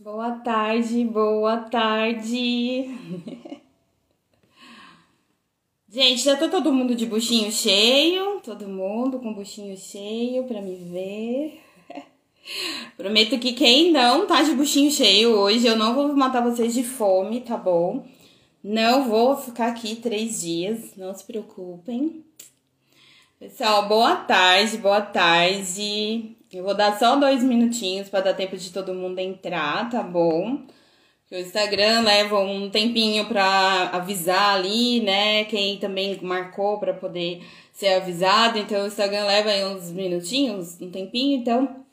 Boa tarde, boa tarde. Gente, já tá todo mundo de buchinho cheio, todo mundo com buchinho cheio pra me ver. Prometo que quem não tá de buchinho cheio hoje, eu não vou matar vocês de fome, tá bom? Não vou ficar aqui três dias, não se preocupem. Pessoal, boa tarde, boa tarde. Eu vou dar só dois minutinhos para dar tempo de todo mundo entrar, tá bom? o Instagram leva um tempinho para avisar ali, né? Quem também marcou para poder ser avisado. Então o Instagram leva aí uns minutinhos, um tempinho. Então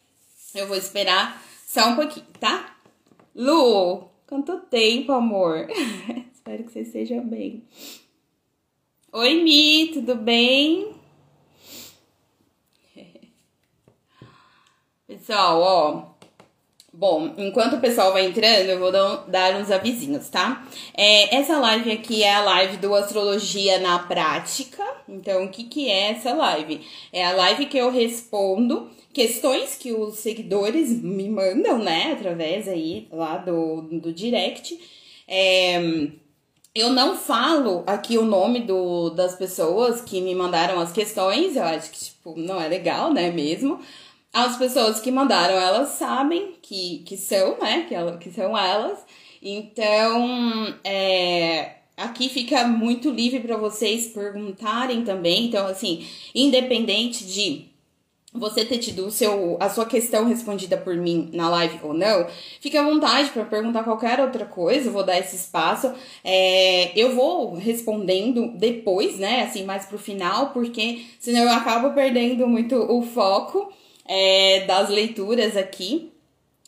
eu vou esperar só um pouquinho, tá? Lu, quanto tempo, amor? Espero que você esteja bem. Oi, Mi, tudo bem? Pessoal, ó. Bom, enquanto o pessoal vai entrando, eu vou dar uns avisinhos, tá? É, essa live aqui é a live do Astrologia na Prática. Então, o que, que é essa live? É a live que eu respondo questões que os seguidores me mandam, né? Através aí lá do, do direct. É, eu não falo aqui o nome do, das pessoas que me mandaram as questões. Eu acho que, tipo, não é legal, né? Mesmo. As pessoas que mandaram, elas sabem que, que são, né? Que, ela, que são elas. Então, é, aqui fica muito livre para vocês perguntarem também. Então, assim, independente de você ter tido o seu, a sua questão respondida por mim na live ou não, fique à vontade para perguntar qualquer outra coisa, eu vou dar esse espaço. É, eu vou respondendo depois, né? Assim, mais pro final, porque senão eu acabo perdendo muito o foco é, das leituras aqui.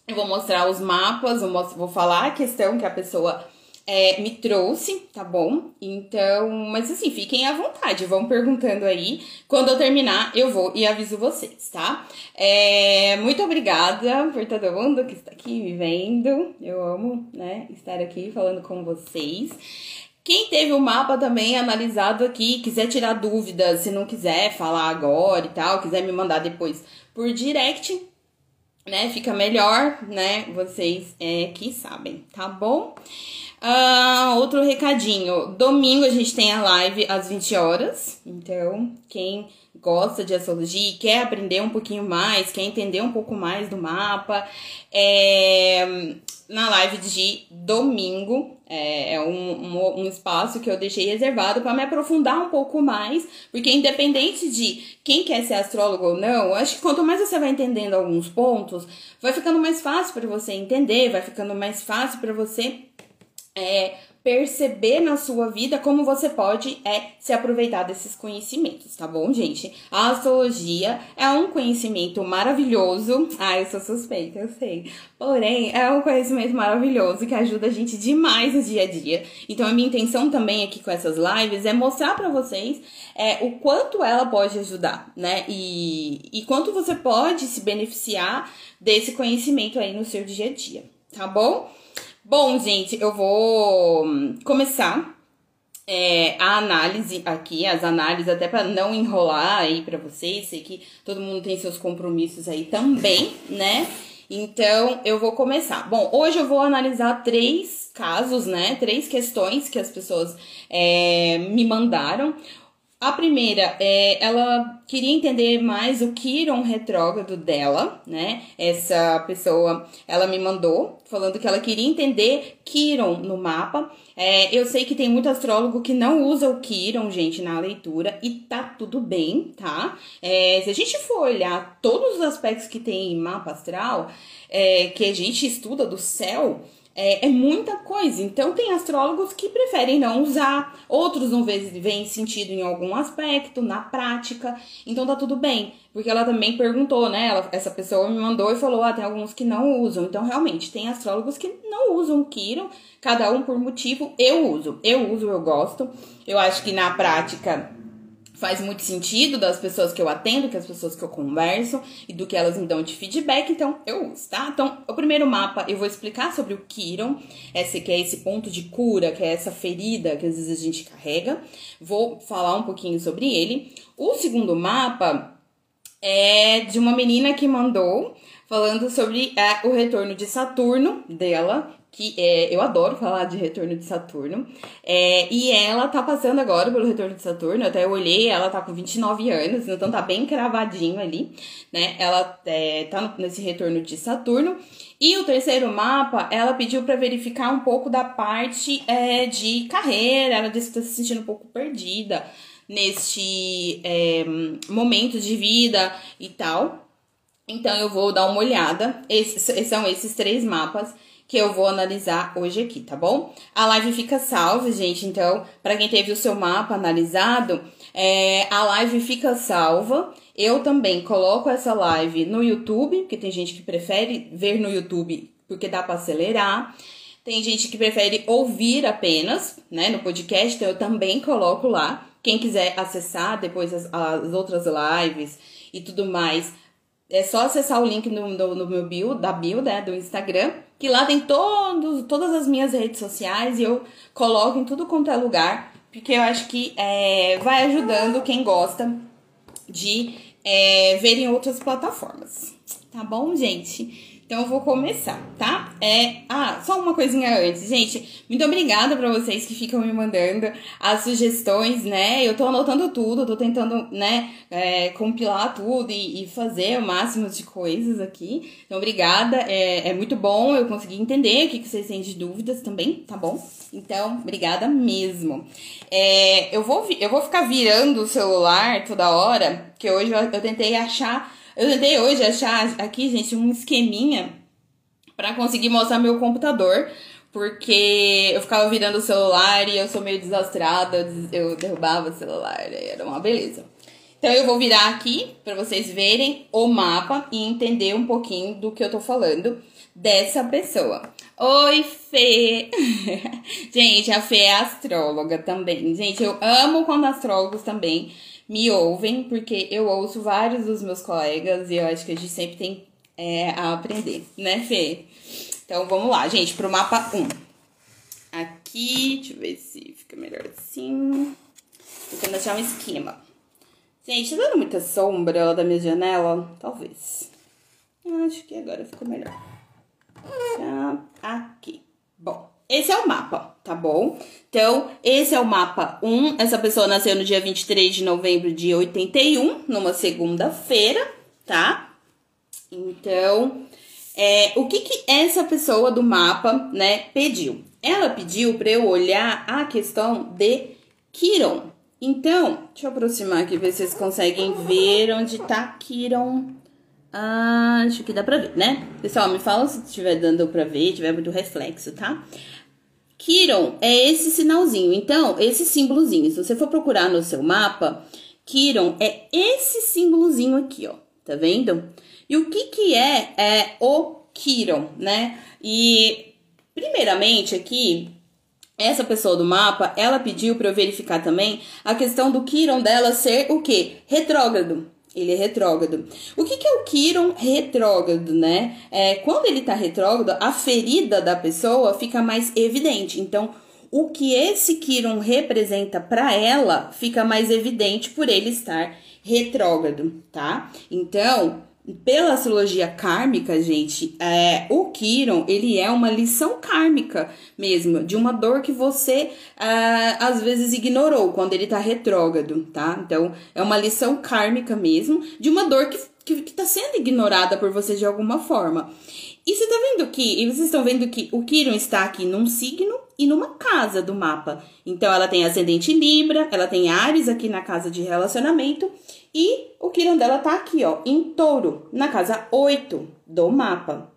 Eu vou mostrar os mapas, vou, falar a questão que a pessoa é, me trouxe, tá bom? Então, mas assim, fiquem à vontade, vão perguntando aí. Quando eu terminar, eu vou e aviso vocês, tá? É, muito obrigada por todo mundo que está aqui me vendo. Eu amo, né, estar aqui falando com vocês. Quem teve o mapa também analisado aqui, quiser tirar dúvidas, se não quiser falar agora e tal, quiser me mandar depois por direct, né? Fica melhor, né? Vocês é, que sabem, tá bom? Uh, outro recadinho. Domingo a gente tem a live às 20 horas. Então, quem gosta de astrologia e quer aprender um pouquinho mais, quer entender um pouco mais do mapa, é, na live de domingo. É, é um, um, um, espaço que eu deixei reservado para me aprofundar um pouco mais, porque independente de quem quer ser astrólogo ou não, acho que quanto mais você vai entendendo alguns pontos, vai ficando mais fácil para você entender, vai ficando mais fácil para você é, perceber na sua vida como você pode é se aproveitar desses conhecimentos, tá bom, gente? A astrologia é um conhecimento maravilhoso. Ah, eu sou suspeita, eu sei. Porém, é um conhecimento maravilhoso que ajuda a gente demais no dia a dia. Então, a minha intenção também aqui com essas lives é mostrar para vocês é, o quanto ela pode ajudar, né? E, e quanto você pode se beneficiar desse conhecimento aí no seu dia a dia, tá bom? Bom, gente, eu vou começar é, a análise aqui, as análises, até para não enrolar aí para vocês. Sei que todo mundo tem seus compromissos aí também, né? Então, eu vou começar. Bom, hoje eu vou analisar três casos, né? Três questões que as pessoas é, me mandaram. A primeira, é, ela queria entender mais o Kiron retrógrado dela, né? Essa pessoa, ela me mandou falando que ela queria entender Kiron no mapa. É, eu sei que tem muito astrólogo que não usa o Kiron, gente, na leitura, e tá tudo bem, tá? É, se a gente for olhar todos os aspectos que tem em mapa astral, é, que a gente estuda do céu, é, é, muita coisa. Então, tem astrólogos que preferem não usar, outros não veem sentido em algum aspecto, na prática. Então, tá tudo bem. Porque ela também perguntou, né? Ela, essa pessoa me mandou e falou: ah, tem alguns que não usam. Então, realmente, tem astrólogos que não usam Kiron, cada um por motivo. Eu uso, eu uso, eu gosto. Eu acho que na prática faz muito sentido das pessoas que eu atendo, que as pessoas que eu converso e do que elas me dão de feedback, então eu uso, tá? Então, o primeiro mapa eu vou explicar sobre o Kiron, esse que é esse ponto de cura, que é essa ferida que às vezes a gente carrega. Vou falar um pouquinho sobre ele. O segundo mapa é de uma menina que mandou falando sobre é, o retorno de Saturno dela, que é, eu adoro falar de retorno de Saturno. É, e ela tá passando agora pelo retorno de Saturno. Eu até olhei, ela tá com 29 anos, então tá bem cravadinho ali, né? Ela é, tá nesse retorno de Saturno. E o terceiro mapa, ela pediu para verificar um pouco da parte é, de carreira. Ela disse que tá se sentindo um pouco perdida neste é, momento de vida e tal. Então eu vou dar uma olhada. Esses, são esses três mapas que eu vou analisar hoje aqui, tá bom? A live fica salva, gente. Então, para quem teve o seu mapa analisado, é, a live fica salva. Eu também coloco essa live no YouTube, porque tem gente que prefere ver no YouTube porque dá para acelerar. Tem gente que prefere ouvir apenas, né, no podcast, então eu também coloco lá. Quem quiser acessar depois as, as outras lives e tudo mais, é só acessar o link no, no, no meu bio, da bio, né, do Instagram que lá tem todos, todas as minhas redes sociais e eu coloco em tudo quanto é lugar, porque eu acho que é, vai ajudando quem gosta de é, ver em outras plataformas. Tá bom, gente? Então eu vou começar, tá? É, ah, só uma coisinha antes, gente. Muito obrigada para vocês que ficam me mandando as sugestões, né? Eu tô anotando tudo, tô tentando, né, é, compilar tudo e, e, fazer o máximo de coisas aqui. Então, obrigada. É, é muito bom eu conseguir entender o que, vocês têm de dúvidas também, tá bom? Então, obrigada mesmo. É, eu, vou, eu vou ficar virando o celular toda hora, que hoje eu, eu tentei achar eu tentei hoje achar aqui, gente, um esqueminha para conseguir mostrar meu computador, porque eu ficava virando o celular e eu sou meio desastrada, eu derrubava o celular, era uma beleza. Então eu vou virar aqui para vocês verem o mapa e entender um pouquinho do que eu tô falando dessa pessoa. Oi, Fê! gente, a Fê é astróloga também. Gente, eu amo quando astrólogos também me ouvem, porque eu ouço vários dos meus colegas e eu acho que a gente sempre tem é, a aprender, né, Fê? Então vamos lá, gente, pro mapa 1. Aqui, deixa eu ver se fica melhor assim. Tentando achar um esquema. Gente, tá dando muita sombra da minha janela? Talvez. Acho que agora ficou melhor. Aqui. Esse é o mapa, tá bom? Então, esse é o mapa 1. Essa pessoa nasceu no dia 23 de novembro de 81, numa segunda-feira, tá? Então, é, o que que essa pessoa do mapa, né, pediu? Ela pediu para eu olhar a questão de Kiron. Então, deixa eu aproximar aqui, ver se vocês conseguem ver onde tá Kiron. Ah, acho que dá pra ver, né? Pessoal, me fala se estiver dando pra ver, tiver muito reflexo, tá? Kiron é esse sinalzinho. Então, esse símbolozinho, se você for procurar no seu mapa, Kiron é esse símbolozinho aqui, ó. Tá vendo? E o que que é, é o Kiron, né? E, primeiramente, aqui, essa pessoa do mapa, ela pediu para eu verificar também a questão do Kiron dela ser o quê? Retrógrado ele é retrógrado. O que, que é o Quiron retrógrado, né? É, quando ele tá retrógrado, a ferida da pessoa fica mais evidente. Então, o que esse Quiron representa para ela fica mais evidente por ele estar retrógrado, tá? Então, pela astrologia kármica, gente, é, o Kiron, ele é uma lição kármica mesmo, de uma dor que você é, às vezes ignorou quando ele tá retrógrado, tá? Então, é uma lição kármica mesmo, de uma dor que, que, que tá sendo ignorada por você de alguma forma. E você tá vendo que, e vocês estão vendo que o Kiron está aqui num signo e numa casa do mapa. Então, ela tem ascendente Libra, ela tem Ares aqui na casa de relacionamento, e o Kiron dela tá aqui, ó, em touro, na casa 8 do mapa.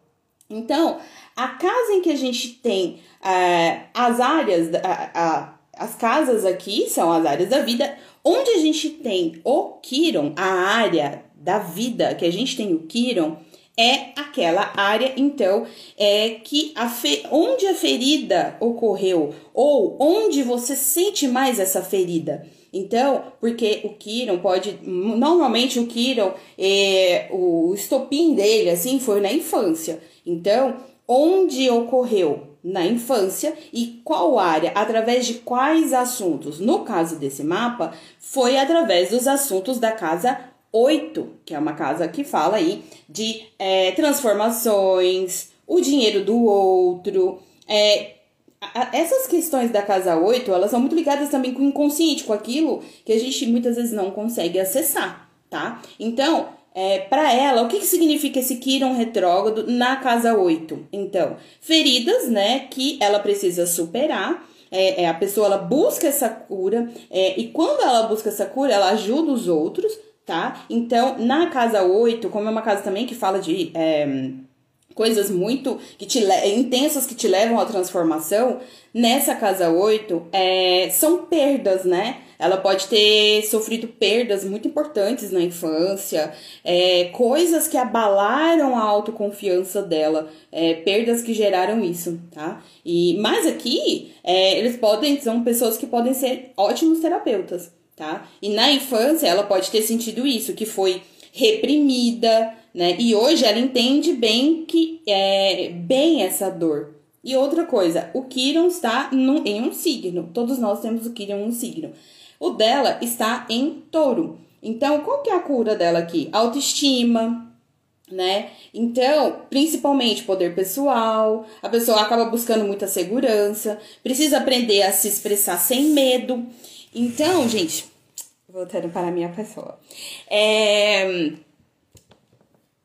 Então, a casa em que a gente tem uh, as áreas, uh, as casas aqui são as áreas da vida, onde a gente tem o Kiron, a área da vida, que a gente tem o Kiron, é aquela área, então, é que a fe... onde a ferida ocorreu ou onde você sente mais essa ferida. Então, porque o Kiron pode. Normalmente o Kiron, é, o estopim dele, assim, foi na infância. Então, onde ocorreu na infância e qual área, através de quais assuntos. No caso desse mapa, foi através dos assuntos da casa 8, que é uma casa que fala aí de é, transformações, o dinheiro do outro. É, essas questões da casa 8, elas são muito ligadas também com o inconsciente, com aquilo que a gente muitas vezes não consegue acessar, tá? Então, é, para ela, o que, que significa esse Quiron retrógrado na casa 8? Então, feridas, né, que ela precisa superar. É, é a pessoa ela busca essa cura, é, e quando ela busca essa cura, ela ajuda os outros, tá? Então, na casa 8, como é uma casa também que fala de é, coisas muito que te intensas que te levam à transformação, nessa casa 8 é, são perdas, né? Ela pode ter sofrido perdas muito importantes na infância, é, coisas que abalaram a autoconfiança dela, é, perdas que geraram isso, tá? E mas aqui é, eles podem são pessoas que podem ser ótimos terapeutas, tá? E na infância ela pode ter sentido isso, que foi reprimida, né? E hoje ela entende bem que é bem essa dor. E outra coisa, o Kiron está no, em um signo. Todos nós temos o Kiron em um signo. O dela está em touro. Então, qual que é a cura dela aqui? Autoestima, né? Então, principalmente poder pessoal, a pessoa acaba buscando muita segurança, precisa aprender a se expressar sem medo. Então, gente, voltando para a minha pessoa. É,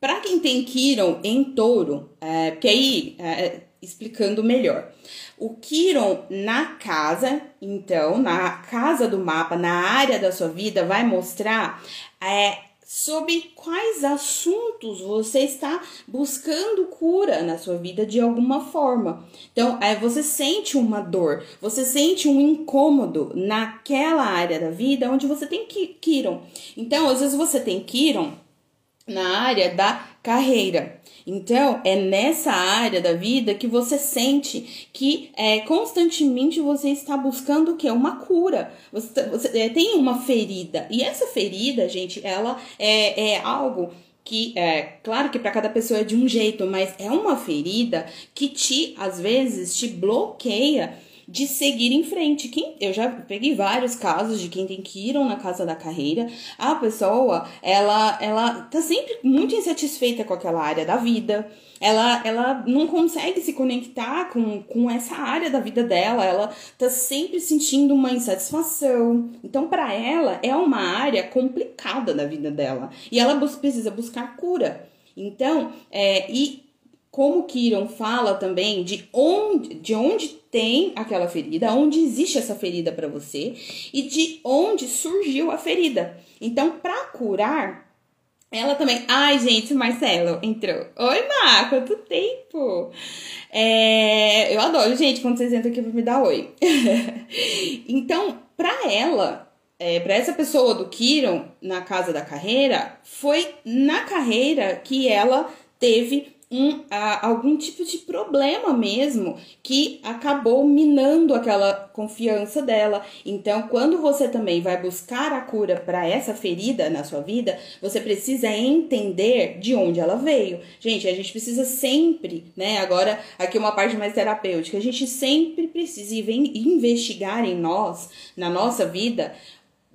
para quem tem Kiron em touro, é, porque aí, é, explicando melhor. O Kiron na casa, então, na casa do mapa, na área da sua vida, vai mostrar é, sobre quais assuntos você está buscando cura na sua vida de alguma forma. Então, é, você sente uma dor, você sente um incômodo naquela área da vida onde você tem Kiron. Então, às vezes você tem Kiron na área da carreira. Então, é nessa área da vida que você sente que é, constantemente você está buscando o que? Uma cura. Você, você é, tem uma ferida. E essa ferida, gente, ela é, é algo que é claro que para cada pessoa é de um jeito, mas é uma ferida que te às vezes te bloqueia de seguir em frente. Quem, eu já peguei vários casos de quem tem que ir na casa da carreira. A pessoa, ela, ela tá sempre muito insatisfeita com aquela área da vida. Ela, ela não consegue se conectar com, com essa área da vida dela, ela tá sempre sentindo uma insatisfação. Então, para ela, é uma área complicada da vida dela e ela precisa buscar cura. Então, é, e como Kiron fala também de onde, de onde tem aquela ferida, onde existe essa ferida para você e de onde surgiu a ferida. Então, para curar, ela também. Ai, gente, Marcelo entrou. Oi, Mar, quanto tempo? É, eu adoro, gente, quando vocês entram aqui pra me dar oi. então, para ela, é, para essa pessoa do Kiron na casa da carreira, foi na carreira que ela teve um, a, algum tipo de problema mesmo que acabou minando aquela confiança dela. Então, quando você também vai buscar a cura para essa ferida na sua vida, você precisa entender de onde ela veio. Gente, a gente precisa sempre, né? Agora, aqui uma parte mais terapêutica, a gente sempre precisa investigar em nós, na nossa vida,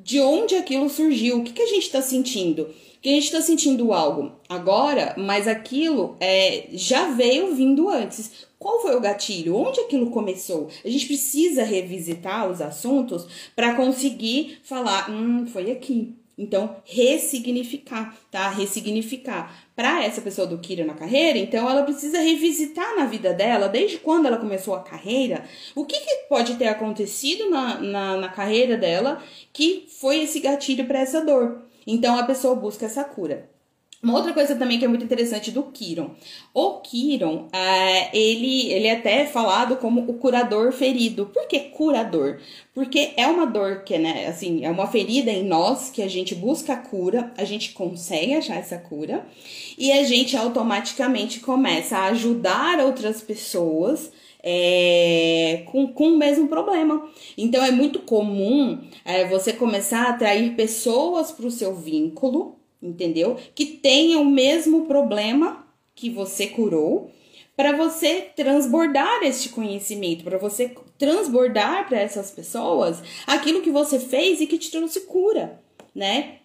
de onde aquilo surgiu, o que, que a gente está sentindo que a gente está sentindo algo agora, mas aquilo é, já veio vindo antes. Qual foi o gatilho? Onde aquilo começou? A gente precisa revisitar os assuntos para conseguir falar, hum, foi aqui. Então, ressignificar, tá? Ressignificar. Para essa pessoa do Kira na carreira, então ela precisa revisitar na vida dela, desde quando ela começou a carreira, o que, que pode ter acontecido na, na, na carreira dela que foi esse gatilho para essa dor. Então a pessoa busca essa cura. Uma outra coisa também que é muito interessante do Kiron. O Kiron, é, ele, ele é até falado como o curador ferido. Por que curador? Porque é uma dor que, né, assim, é uma ferida em nós que a gente busca a cura, a gente consegue achar essa cura e a gente automaticamente começa a ajudar outras pessoas é, com, com o mesmo problema. Então é muito comum é, você começar a atrair pessoas para o seu vínculo, entendeu? Que tenham o mesmo problema que você curou, para você transbordar este conhecimento, para você transbordar para essas pessoas aquilo que você fez e que te trouxe cura, né?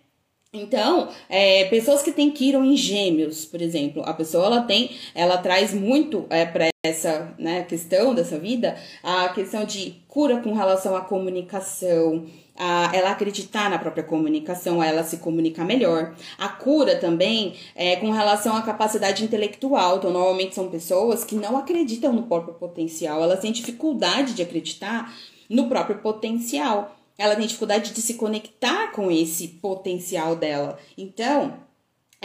Então, é, pessoas que têm Quiron em gêmeos, por exemplo, a pessoa ela tem, ela traz muito é, para essa né, questão dessa vida a questão de cura com relação à comunicação, a ela acreditar na própria comunicação, a ela se comunicar melhor. A cura também é com relação à capacidade intelectual. Então, normalmente são pessoas que não acreditam no próprio potencial, elas têm dificuldade de acreditar no próprio potencial ela tem dificuldade de se conectar com esse potencial dela. Então,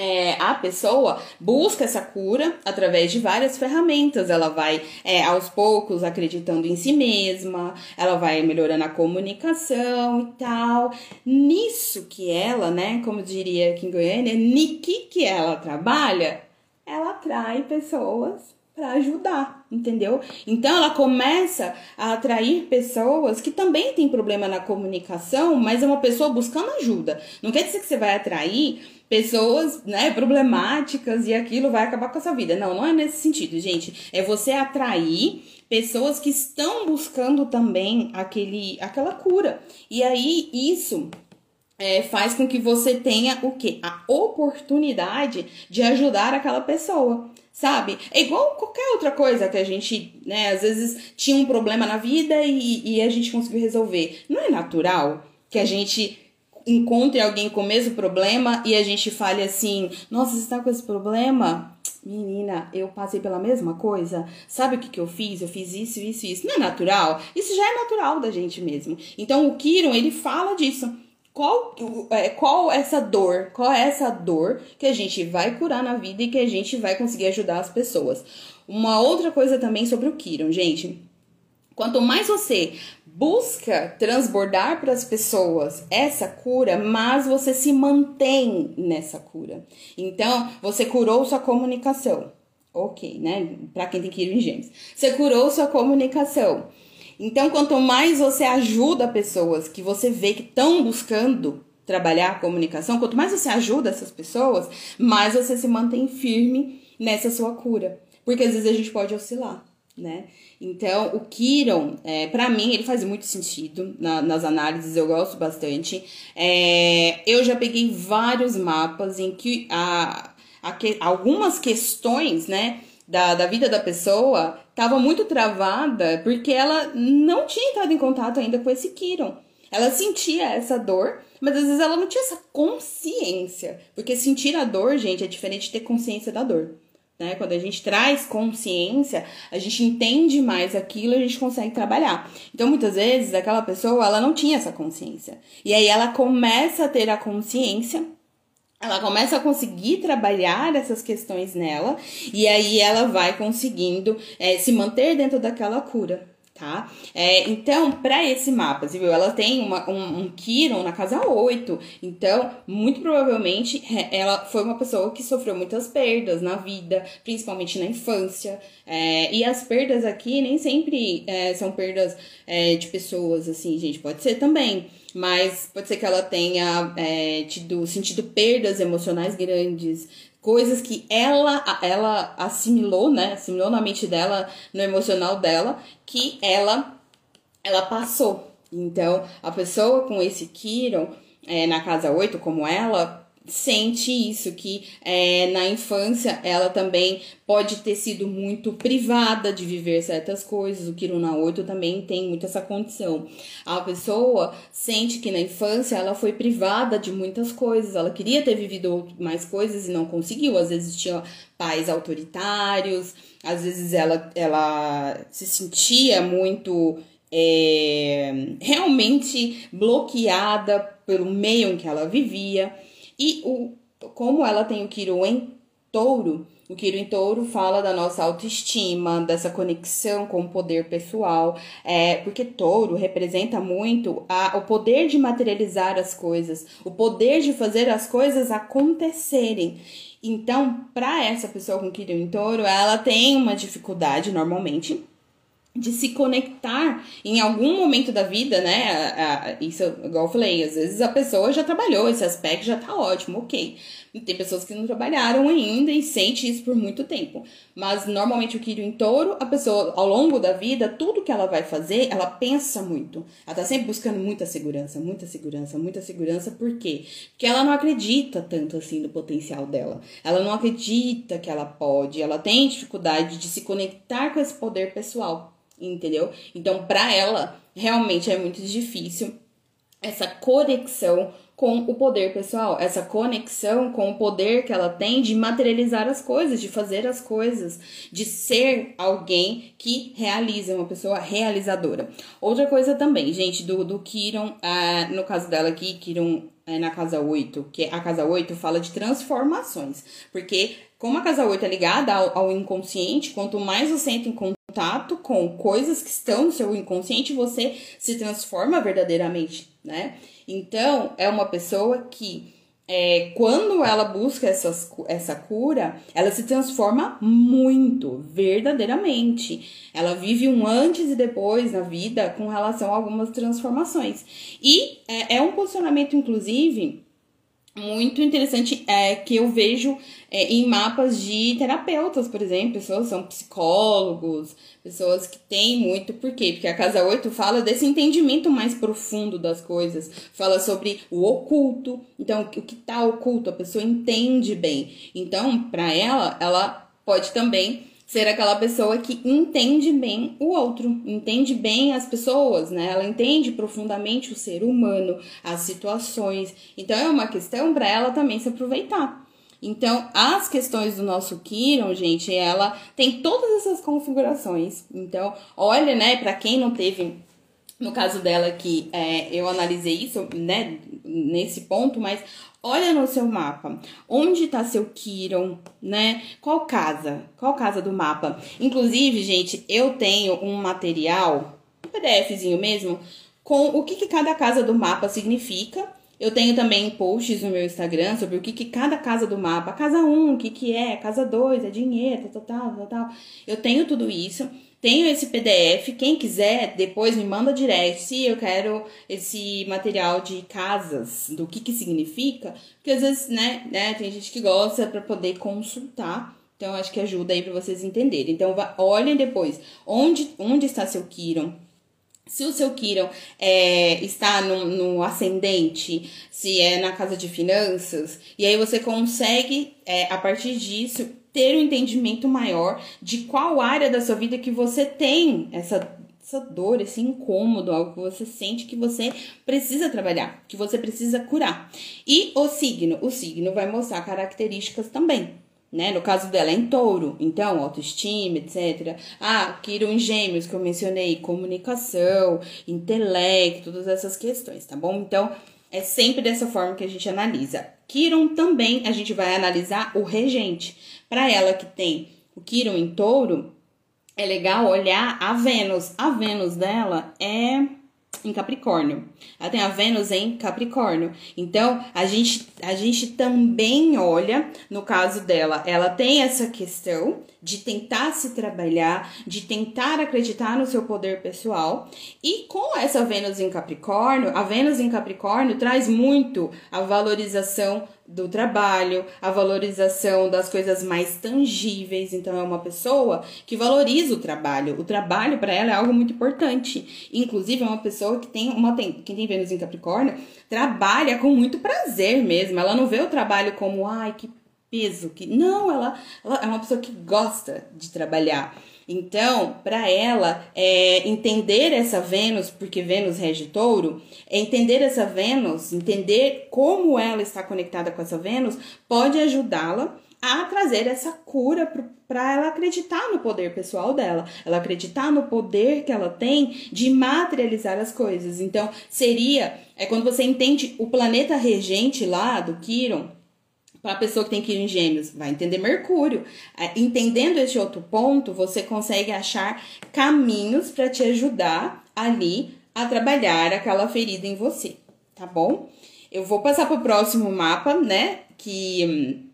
é, a pessoa busca essa cura através de várias ferramentas. Ela vai, é, aos poucos, acreditando em si mesma, ela vai melhorando a comunicação e tal. Nisso que ela, né, como diria aqui em Goiânia, niki que ela trabalha, ela atrai pessoas para ajudar, entendeu? Então ela começa a atrair pessoas que também têm problema na comunicação, mas é uma pessoa buscando ajuda. Não quer dizer que você vai atrair pessoas, né, problemáticas e aquilo vai acabar com a sua vida. Não, não é nesse sentido, gente. É você atrair pessoas que estão buscando também aquele aquela cura. E aí isso é, faz com que você tenha o que? A oportunidade de ajudar aquela pessoa sabe? É igual qualquer outra coisa que a gente, né, às vezes tinha um problema na vida e, e a gente conseguiu resolver. Não é natural que a gente encontre alguém com o mesmo problema e a gente fale assim: Nossa, você está com esse problema? Menina, eu passei pela mesma coisa. Sabe o que, que eu fiz? Eu fiz isso, isso, isso. Não é natural? Isso já é natural da gente mesmo. Então o Kiron, ele fala disso. Qual, é, qual essa dor, qual é essa dor que a gente vai curar na vida e que a gente vai conseguir ajudar as pessoas. Uma outra coisa também sobre o Kiron, gente. Quanto mais você busca transbordar para as pessoas essa cura, mais você se mantém nessa cura. Então, você curou sua comunicação. Ok, né? Para quem tem Kiron em Gêmeos. Você curou sua comunicação. Então, quanto mais você ajuda pessoas que você vê que estão buscando trabalhar a comunicação, quanto mais você ajuda essas pessoas, mais você se mantém firme nessa sua cura. Porque às vezes a gente pode oscilar, né? Então, o Kiron, é, para mim, ele faz muito sentido na, nas análises, eu gosto bastante. É, eu já peguei vários mapas em que a, a que, algumas questões, né, da, da vida da pessoa estava muito travada porque ela não tinha entrado em contato ainda com esse Kiron. Ela sentia essa dor, mas às vezes ela não tinha essa consciência. Porque sentir a dor, gente, é diferente de ter consciência da dor. Né? Quando a gente traz consciência, a gente entende mais aquilo a gente consegue trabalhar. Então, muitas vezes, aquela pessoa, ela não tinha essa consciência. E aí ela começa a ter a consciência ela começa a conseguir trabalhar essas questões nela e aí ela vai conseguindo é, se manter dentro daquela cura, tá? É, então, para esse mapa, você viu, ela tem uma, um, um Kiron na casa 8, então, muito provavelmente, ela foi uma pessoa que sofreu muitas perdas na vida, principalmente na infância, é, e as perdas aqui nem sempre é, são perdas é, de pessoas, assim, gente, pode ser também, mas pode ser que ela tenha é, tido sentido perdas emocionais grandes, coisas que ela ela assimilou, né? Assimilou na mente dela, no emocional dela, que ela ela passou. Então, a pessoa com esse Kiron é, na casa 8, como ela, sente isso, que é, na infância ela também pode ter sido muito privada de viver certas coisas. O Kiruna 8 também tem muito essa condição. A pessoa sente que na infância ela foi privada de muitas coisas, ela queria ter vivido mais coisas e não conseguiu. Às vezes tinha pais autoritários, às vezes ela, ela se sentia muito é, realmente bloqueada pelo meio em que ela vivia. E o, como ela tem o Quiro em touro, o Quiro em touro fala da nossa autoestima, dessa conexão com o poder pessoal, é, porque touro representa muito a, o poder de materializar as coisas, o poder de fazer as coisas acontecerem. Então, para essa pessoa com Quiro em touro, ela tem uma dificuldade normalmente de se conectar em algum momento da vida, né? Isso, igual eu falei, às vezes a pessoa já trabalhou esse aspecto, já tá ótimo, ok. Tem pessoas que não trabalharam ainda e sente isso por muito tempo. Mas normalmente o Kirio em touro, a pessoa, ao longo da vida, tudo que ela vai fazer, ela pensa muito. Ela tá sempre buscando muita segurança, muita segurança, muita segurança. Por quê? Porque ela não acredita tanto assim no potencial dela. Ela não acredita que ela pode. Ela tem dificuldade de se conectar com esse poder pessoal entendeu? Então, para ela, realmente é muito difícil essa conexão com o poder pessoal, essa conexão com o poder que ela tem de materializar as coisas, de fazer as coisas, de ser alguém que realiza, uma pessoa realizadora. Outra coisa também, gente, do, do Kiron, ah, no caso dela aqui, Kiron é na casa 8, que a casa 8 fala de transformações, porque como a casa 8 é ligada ao, ao inconsciente, quanto mais você entra em contato com coisas que estão no seu inconsciente, você se transforma verdadeiramente, né? Então, é uma pessoa que é, quando ela busca essas, essa cura, ela se transforma muito, verdadeiramente. Ela vive um antes e depois na vida com relação a algumas transformações. E é, é um posicionamento, inclusive, muito interessante é que eu vejo é, em mapas de terapeutas, por exemplo, pessoas são psicólogos, pessoas que têm muito, por quê? Porque a casa 8 fala desse entendimento mais profundo das coisas, fala sobre o oculto. Então, o que está oculto, a pessoa entende bem. Então, para ela, ela pode também ser aquela pessoa que entende bem o outro, entende bem as pessoas, né? Ela entende profundamente o ser humano, as situações. Então é uma questão para ela também se aproveitar. Então, as questões do nosso Kiron, gente, ela tem todas essas configurações. Então, olha, né, para quem não teve no caso dela aqui, é, eu analisei isso, né, nesse ponto, mas olha no seu mapa, onde tá seu Kiron, né? Qual casa? Qual casa do mapa? Inclusive, gente, eu tenho um material, um PDFzinho mesmo, com o que, que cada casa do mapa significa. Eu tenho também posts no meu Instagram sobre o que, que cada casa do mapa, casa 1, o que, que é, casa 2, é dinheiro, tal, tal, tal. Eu tenho tudo isso. Tenho esse PDF, quem quiser, depois me manda direct se eu quero esse material de casas, do que que significa, porque às vezes, né, né tem gente que gosta para poder consultar. Então acho que ajuda aí para vocês entenderem. Então olhem depois onde onde está seu Kiron, se o seu Kiron é, está no, no, ascendente, se é na casa de finanças, e aí você consegue, é, a partir disso, ter um entendimento maior de qual área da sua vida que você tem essa, essa dor, esse incômodo, algo que você sente que você precisa trabalhar, que você precisa curar. E o signo, o signo vai mostrar características também. Né? No caso dela é em touro, então autoestima, etc. Ah, Quiro em gêmeos, que eu mencionei, comunicação, intelecto, todas essas questões, tá bom? Então, é sempre dessa forma que a gente analisa. Quiron também a gente vai analisar o regente. Para ela que tem o Quiron em touro, é legal olhar a Vênus. A Vênus dela é em Capricórnio. Ela tem a Vênus em Capricórnio. Então, a gente, a gente também olha, no caso dela, ela tem essa questão de tentar se trabalhar, de tentar acreditar no seu poder pessoal. E com essa Vênus em Capricórnio, a Vênus em Capricórnio traz muito a valorização do trabalho, a valorização das coisas mais tangíveis. Então, é uma pessoa que valoriza o trabalho. O trabalho para ela é algo muito importante. Inclusive, é uma pessoa que tem uma. Quem tem Vênus em Capricórnio trabalha com muito prazer mesmo. Ela não vê o trabalho como, ai, que peso. que Não, ela, ela é uma pessoa que gosta de trabalhar. Então, para ela, é, entender essa Vênus, porque Vênus rege touro, é entender essa Vênus, entender como ela está conectada com essa Vênus, pode ajudá-la a trazer essa cura para ela acreditar no poder pessoal dela, ela acreditar no poder que ela tem de materializar as coisas. Então, seria é quando você entende o planeta regente lá do Quiron, para a pessoa que tem que ir em gêmeos, vai entender Mercúrio. É, entendendo este outro ponto, você consegue achar caminhos para te ajudar ali a trabalhar aquela ferida em você, tá bom? Eu vou passar para o próximo mapa, né? Que hum,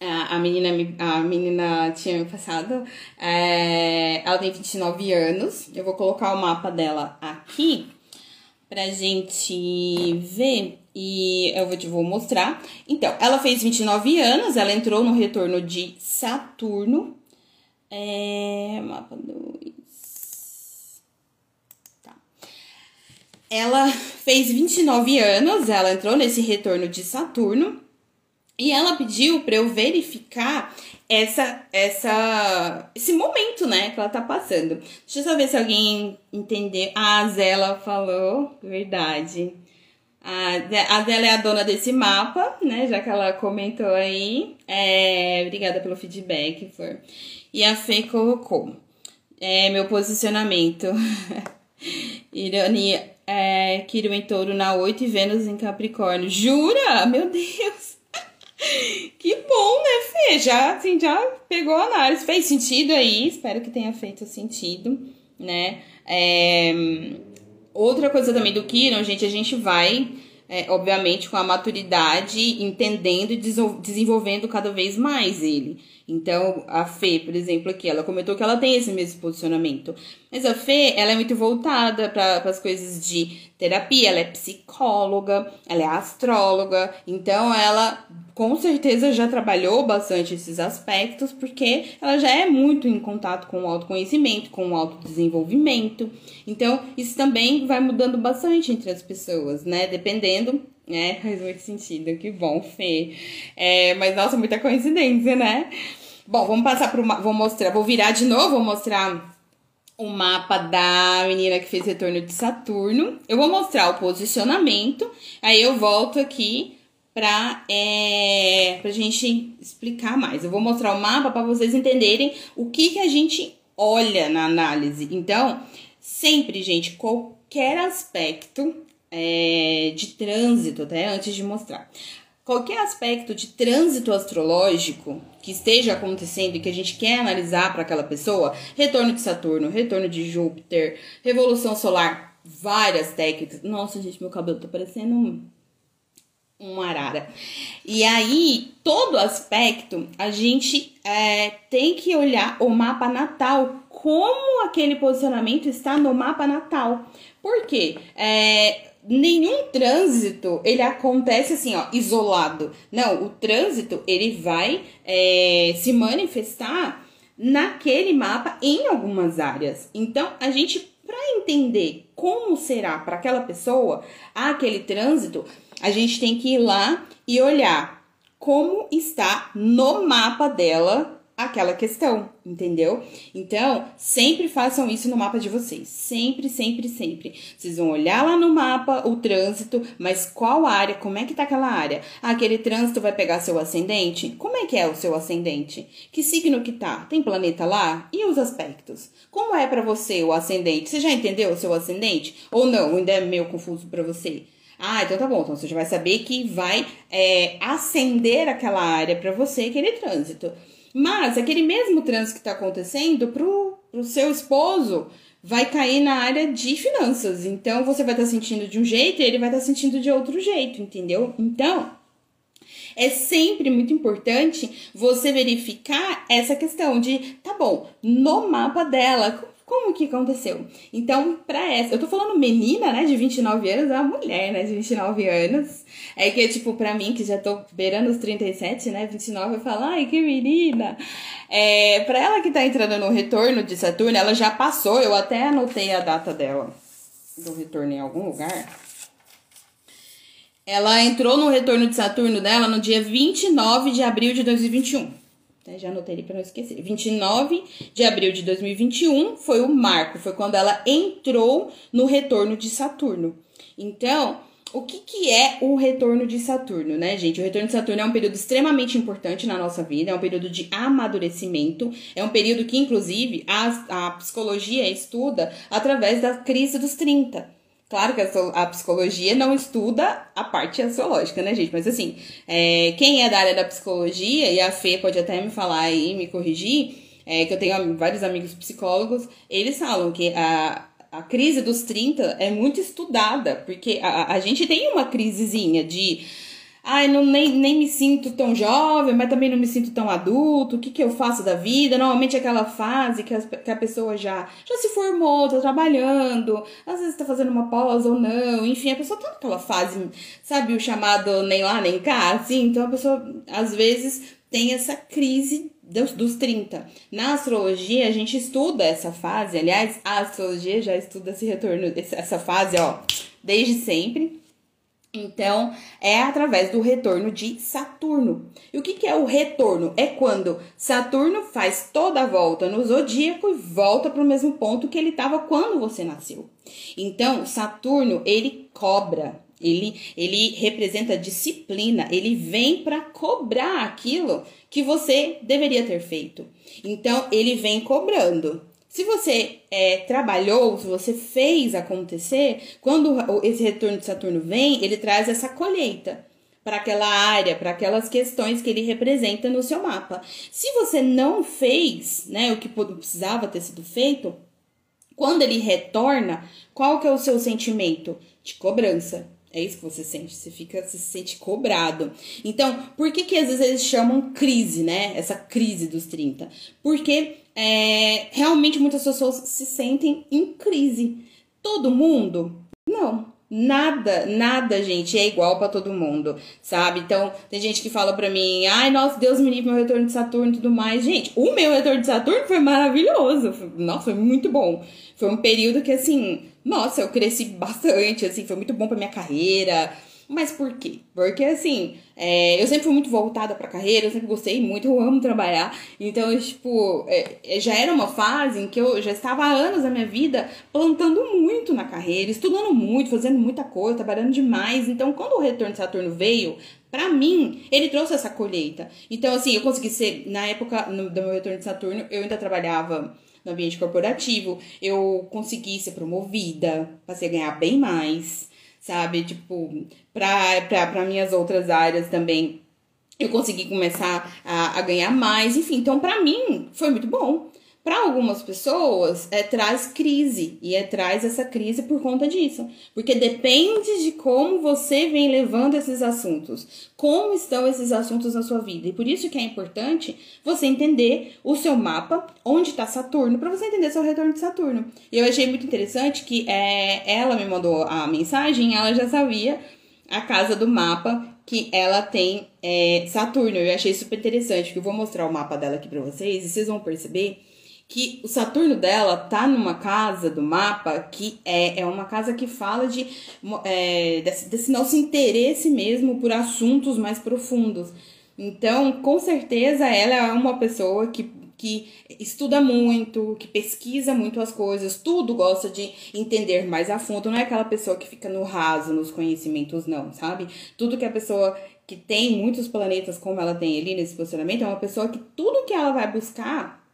a, a menina, a menina tinha me passado. É, ela tem 29 anos. Eu vou colocar o mapa dela aqui pra gente ver. E eu vou, te vou mostrar. Então, ela fez 29 anos, ela entrou no retorno de Saturno. É, mapa 2. Tá. Ela fez 29 anos, ela entrou nesse retorno de Saturno. E ela pediu para eu verificar essa, essa, esse momento, né, que ela tá passando. Deixa eu só ver se alguém entender. Ah, a Zela falou, verdade. A Zela é a dona desse mapa, né, já que ela comentou aí. É, obrigada pelo feedback, Flor. E a Fê colocou. É, meu posicionamento. Ironia. É, Kiro em touro na 8 e Vênus em Capricórnio. Jura? Meu Deus! Que bom, né, Fê? Já, assim, já pegou a análise. Fez sentido aí? Espero que tenha feito sentido, né? É... Outra coisa também do Kiron, gente, a gente vai, é, obviamente, com a maturidade, entendendo e desenvolvendo cada vez mais ele. Então, a Fê, por exemplo, aqui, ela comentou que ela tem esse mesmo posicionamento. Mas a Fê, ela é muito voltada para as coisas de terapia, ela é psicóloga, ela é astróloga, então ela com certeza já trabalhou bastante esses aspectos, porque ela já é muito em contato com o autoconhecimento, com o autodesenvolvimento. Então, isso também vai mudando bastante entre as pessoas, né? Dependendo é, faz muito sentido, que bom, Fê. É, mas nossa, muita coincidência, né? Bom, vamos passar para Vou mostrar, vou virar de novo, vou mostrar o mapa da menina que fez retorno de Saturno. Eu vou mostrar o posicionamento, aí eu volto aqui para é, pra gente explicar mais. Eu vou mostrar o mapa para vocês entenderem o que, que a gente olha na análise. Então, sempre, gente, qualquer aspecto é, de trânsito, até antes de mostrar. Qualquer aspecto de trânsito astrológico que esteja acontecendo e que a gente quer analisar para aquela pessoa, retorno de Saturno, retorno de Júpiter, revolução solar, várias técnicas. Nossa, gente, meu cabelo tá parecendo um, um arara. E aí, todo aspecto, a gente é, tem que olhar o mapa natal, como aquele posicionamento está no mapa natal. Por quê? É, nenhum trânsito ele acontece assim, ó, isolado. Não, o trânsito ele vai é, se manifestar naquele mapa em algumas áreas. Então, a gente, para entender como será para aquela pessoa aquele trânsito, a gente tem que ir lá e olhar como está no mapa dela aquela questão, entendeu? Então, sempre façam isso no mapa de vocês. Sempre, sempre, sempre. Vocês vão olhar lá no mapa o trânsito, mas qual área, como é que tá aquela área? Ah, aquele trânsito vai pegar seu ascendente? Como é que é o seu ascendente? Que signo que tá? Tem planeta lá? E os aspectos? Como é para você o ascendente? Você já entendeu o seu ascendente? Ou não? Ainda é meio confuso para você? Ah, então tá bom. Então você já vai saber que vai é, acender aquela área para você, aquele trânsito. Mas aquele mesmo trânsito que está acontecendo pro, pro seu esposo vai cair na área de finanças. Então você vai estar tá sentindo de um jeito e ele vai estar tá sentindo de outro jeito, entendeu? Então, é sempre muito importante você verificar essa questão de, tá bom, no mapa dela, como que aconteceu? Então, para essa, eu tô falando menina, né, de 29 anos, é uma mulher, né, de 29 anos. É que, tipo, pra mim, que já tô beirando os 37, né, 29, eu falo, ai, que menina. É, pra ela que tá entrando no retorno de Saturno, ela já passou, eu até anotei a data dela, do retorno em algum lugar. Ela entrou no retorno de Saturno dela no dia 29 de abril de 2021. Né? Já anotei para não esquecer. 29 de abril de 2021 foi o marco, foi quando ela entrou no retorno de Saturno. Então, o que, que é o retorno de Saturno, né, gente? O retorno de Saturno é um período extremamente importante na nossa vida, é um período de amadurecimento, é um período que, inclusive, a, a psicologia estuda através da crise dos 30. Claro que a, psicologia não estuda a parte astrológica, né, gente? Mas assim, é, quem é da área da psicologia, e a Fê pode até me falar aí, me corrigir, é, que eu tenho vários amigos psicólogos, eles falam que a, a crise dos 30 é muito estudada, porque a, a gente tem uma crisezinha de ai, não, nem, nem me sinto tão jovem, mas também não me sinto tão adulto, o que, que eu faço da vida? Normalmente é aquela fase que, as, que a pessoa já, já se formou, tá trabalhando, às vezes tá fazendo uma pausa ou não, enfim, a pessoa tá naquela fase, sabe, o chamado nem lá nem cá, assim, então a pessoa às vezes tem essa crise dos, dos 30. Na astrologia, a gente estuda essa fase, aliás, a astrologia já estuda esse retorno, essa fase, ó, desde sempre. Então, é através do retorno de Saturno. E o que, que é o retorno? É quando Saturno faz toda a volta no zodíaco e volta para o mesmo ponto que ele estava quando você nasceu. Então, Saturno, ele cobra, ele, ele representa disciplina, ele vem para cobrar aquilo que você deveria ter feito. Então, ele vem cobrando. Se você é, trabalhou, se você fez acontecer, quando esse retorno de Saturno vem, ele traz essa colheita para aquela área, para aquelas questões que ele representa no seu mapa. Se você não fez, né, o que precisava ter sido feito, quando ele retorna, qual que é o seu sentimento? De cobrança. É isso que você sente, você fica, você se sente cobrado. Então, por que que às vezes eles chamam crise, né? Essa crise dos 30? Porque é, realmente muitas pessoas se sentem em crise. Todo mundo? Não. Nada, nada, gente, é igual para todo mundo, sabe? Então, tem gente que fala pra mim, ai, nossa, Deus me livre, meu retorno de Saturno e tudo mais. Gente, o meu retorno de Saturno foi maravilhoso. Nossa, foi muito bom. Foi um período que, assim, nossa, eu cresci bastante, assim, foi muito bom pra minha carreira. Mas por quê? Porque assim, é, eu sempre fui muito voltada pra carreira, eu sempre gostei muito, eu amo trabalhar. Então, eu, tipo, é, é, já era uma fase em que eu já estava há anos da minha vida plantando muito na carreira, estudando muito, fazendo muita coisa, trabalhando demais. Então, quando o retorno de Saturno veio, para mim, ele trouxe essa colheita. Então, assim, eu consegui ser, na época no, do meu retorno de Saturno, eu ainda trabalhava no ambiente corporativo, eu consegui ser promovida, passei a ganhar bem mais, sabe? Tipo, pra minhas outras áreas também, eu consegui começar a, a ganhar mais, enfim. Então, para mim, foi muito bom. Para algumas pessoas, é, traz crise e é, traz essa crise por conta disso, porque depende de como você vem levando esses assuntos, como estão esses assuntos na sua vida. E por isso que é importante você entender o seu mapa, onde está Saturno, para você entender seu retorno de Saturno. E eu achei muito interessante que é, ela me mandou a mensagem, ela já sabia a casa do mapa que ela tem é, Saturno. Eu achei super interessante, que eu vou mostrar o mapa dela aqui para vocês e vocês vão perceber que o Saturno dela tá numa casa do mapa que é, é uma casa que fala de é, desse, desse nosso interesse mesmo por assuntos mais profundos. Então, com certeza, ela é uma pessoa que, que estuda muito, que pesquisa muito as coisas, tudo gosta de entender mais a fundo. Não é aquela pessoa que fica no raso nos conhecimentos, não, sabe? Tudo que a pessoa que tem muitos planetas como ela tem ali nesse posicionamento é uma pessoa que tudo que ela vai buscar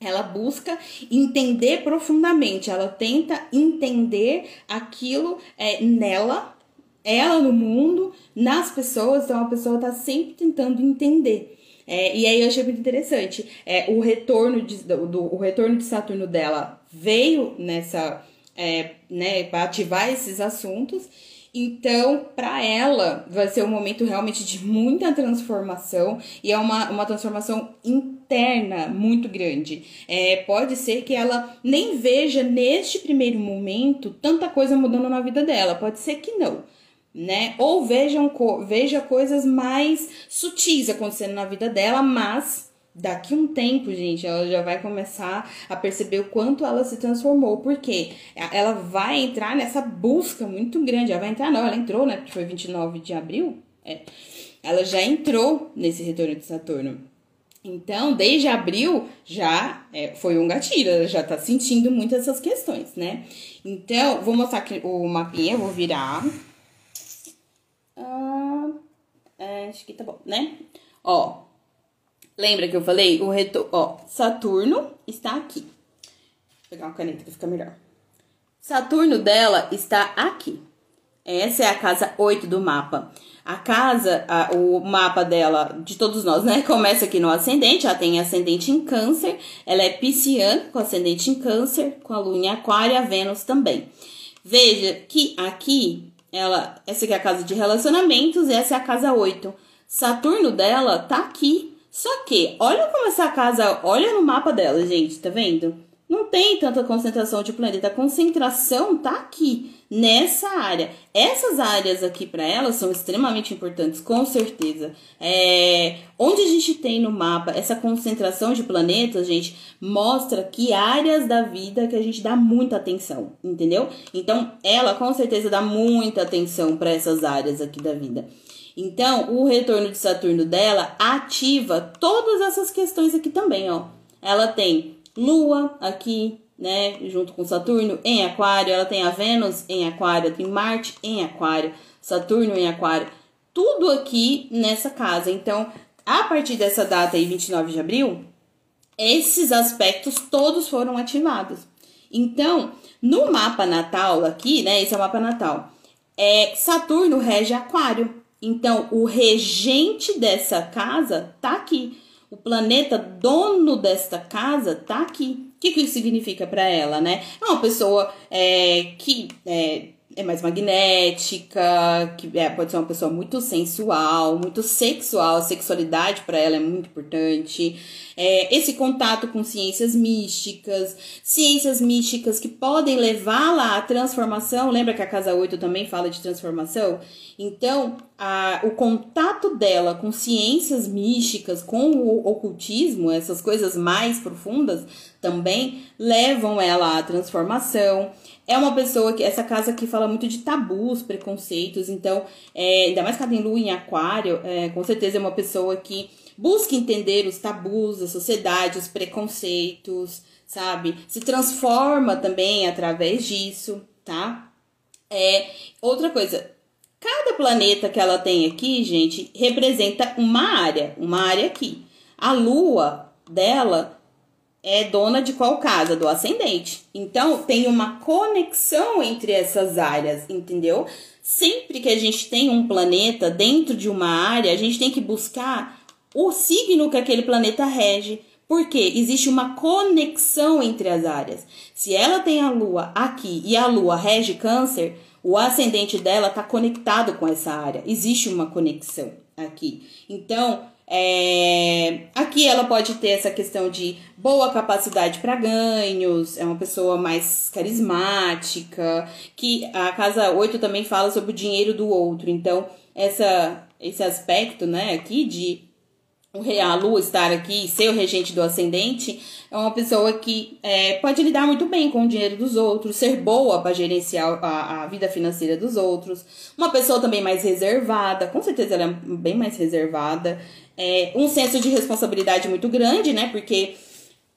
ela busca entender profundamente, ela tenta entender aquilo é, nela, ela no mundo, nas pessoas, então a pessoa está sempre tentando entender. É, e aí eu achei muito interessante. É, o retorno de, do, o retorno de Saturno dela veio nessa. É, né, para ativar esses assuntos. Então, para ela, vai ser um momento realmente de muita transformação e é uma, uma transformação interna muito grande. É, pode ser que ela nem veja neste primeiro momento tanta coisa mudando na vida dela, pode ser que não. Né? Ou vejam, veja coisas mais sutis acontecendo na vida dela, mas daqui um tempo, gente, ela já vai começar a perceber o quanto ela se transformou, porque ela vai entrar nessa busca muito grande. Ela vai entrar, não, ela entrou, né? Porque foi 29 de abril. É. Ela já entrou nesse retorno de Saturno. Então, desde abril já é, foi um gatilho, ela já tá sentindo muitas essas questões, né? Então, vou mostrar aqui o mapinha, vou virar. Ah, é, acho que tá bom, né? Ó, Lembra que eu falei? O retorno, ó, Saturno está aqui. Vou pegar uma caneta para ficar melhor. Saturno dela está aqui. Essa é a casa 8 do mapa. A casa, a, o mapa dela, de todos nós, né? Começa aqui no ascendente, ela tem ascendente em câncer, ela é pisciana, com ascendente em câncer, com a lua em aquário e a Vênus também. Veja que aqui ela, essa aqui é a casa de relacionamentos, essa é a casa 8. Saturno dela tá aqui. Só que, olha como essa casa, olha no mapa dela, gente, tá vendo? Não tem tanta concentração de planeta. A concentração tá aqui, nessa área. Essas áreas aqui para ela são extremamente importantes, com certeza. É, onde a gente tem no mapa essa concentração de planetas, gente, mostra que áreas da vida que a gente dá muita atenção, entendeu? Então, ela com certeza dá muita atenção para essas áreas aqui da vida. Então, o retorno de Saturno dela ativa todas essas questões aqui também, ó. Ela tem Lua aqui, né, junto com Saturno em Aquário, ela tem a Vênus em Aquário, tem Marte em Aquário, Saturno em Aquário, tudo aqui nessa casa. Então, a partir dessa data aí, 29 de abril, esses aspectos todos foram ativados. Então, no mapa natal aqui, né, esse é o mapa natal, é Saturno rege Aquário. Então, o regente dessa casa tá aqui. O planeta dono desta casa tá aqui. O que, que isso significa para ela, né? É uma pessoa é, que é, é mais magnética, que é, pode ser uma pessoa muito sensual, muito sexual. A sexualidade para ela é muito importante. É, esse contato com ciências místicas, ciências místicas que podem levá-la à transformação. Lembra que a casa 8 também fala de transformação? Então, a, o contato dela com ciências místicas, com o ocultismo, essas coisas mais profundas, também levam ela à transformação. É uma pessoa que, essa casa aqui fala muito de tabus, preconceitos, então, é, ainda mais que ela tem lua em aquário, é, com certeza é uma pessoa que busca entender os tabus da sociedade, os preconceitos, sabe? Se transforma também através disso, tá? É, outra coisa, Cada planeta que ela tem aqui, gente, representa uma área, uma área aqui. A lua dela é dona de qual casa? Do ascendente. Então, tem uma conexão entre essas áreas, entendeu? Sempre que a gente tem um planeta dentro de uma área, a gente tem que buscar o signo que aquele planeta rege. Porque existe uma conexão entre as áreas. Se ela tem a lua aqui e a lua rege câncer, o ascendente dela está conectado com essa área. Existe uma conexão aqui. Então, é, aqui ela pode ter essa questão de boa capacidade para ganhos, é uma pessoa mais carismática, que a casa 8 também fala sobre o dinheiro do outro. Então, essa, esse aspecto, né, aqui de a lua estar aqui e ser o regente do ascendente, é uma pessoa que é, pode lidar muito bem com o dinheiro dos outros, ser boa para gerenciar a, a, vida financeira dos outros. Uma pessoa também mais reservada, com certeza ela é bem mais reservada. É, um senso de responsabilidade muito grande, né? Porque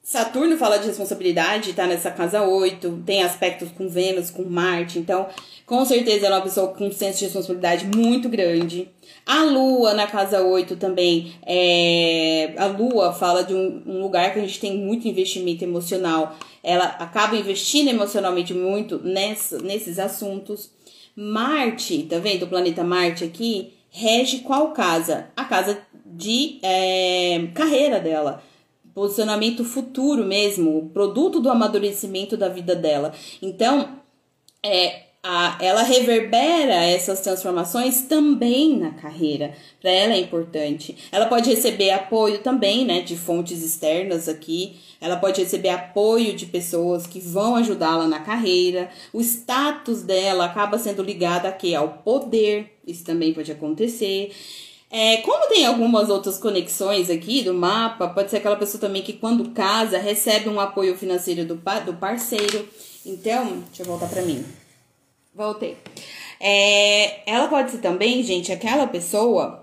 Saturno fala de responsabilidade, tá nessa casa 8, tem aspectos com Vênus, com Marte, então com certeza ela é uma pessoa com um senso de responsabilidade muito grande. A Lua na casa 8 também, é, a Lua fala de um, um lugar que a gente tem muito investimento emocional. Ela acaba investindo emocionalmente muito nessa, nesses assuntos. Marte, tá vendo o planeta Marte aqui? Rege qual casa? A casa de é, carreira dela posicionamento futuro mesmo, produto do amadurecimento da vida dela. Então, é, a, ela reverbera essas transformações também na carreira. Para ela é importante. Ela pode receber apoio também, né, de fontes externas aqui. Ela pode receber apoio de pessoas que vão ajudá-la na carreira. O status dela acaba sendo ligado aqui ao poder. Isso também pode acontecer. É, como tem algumas outras conexões aqui do mapa, pode ser aquela pessoa também que quando casa recebe um apoio financeiro do, do parceiro. Então, deixa eu voltar para mim. Voltei. É, ela pode ser também, gente, aquela pessoa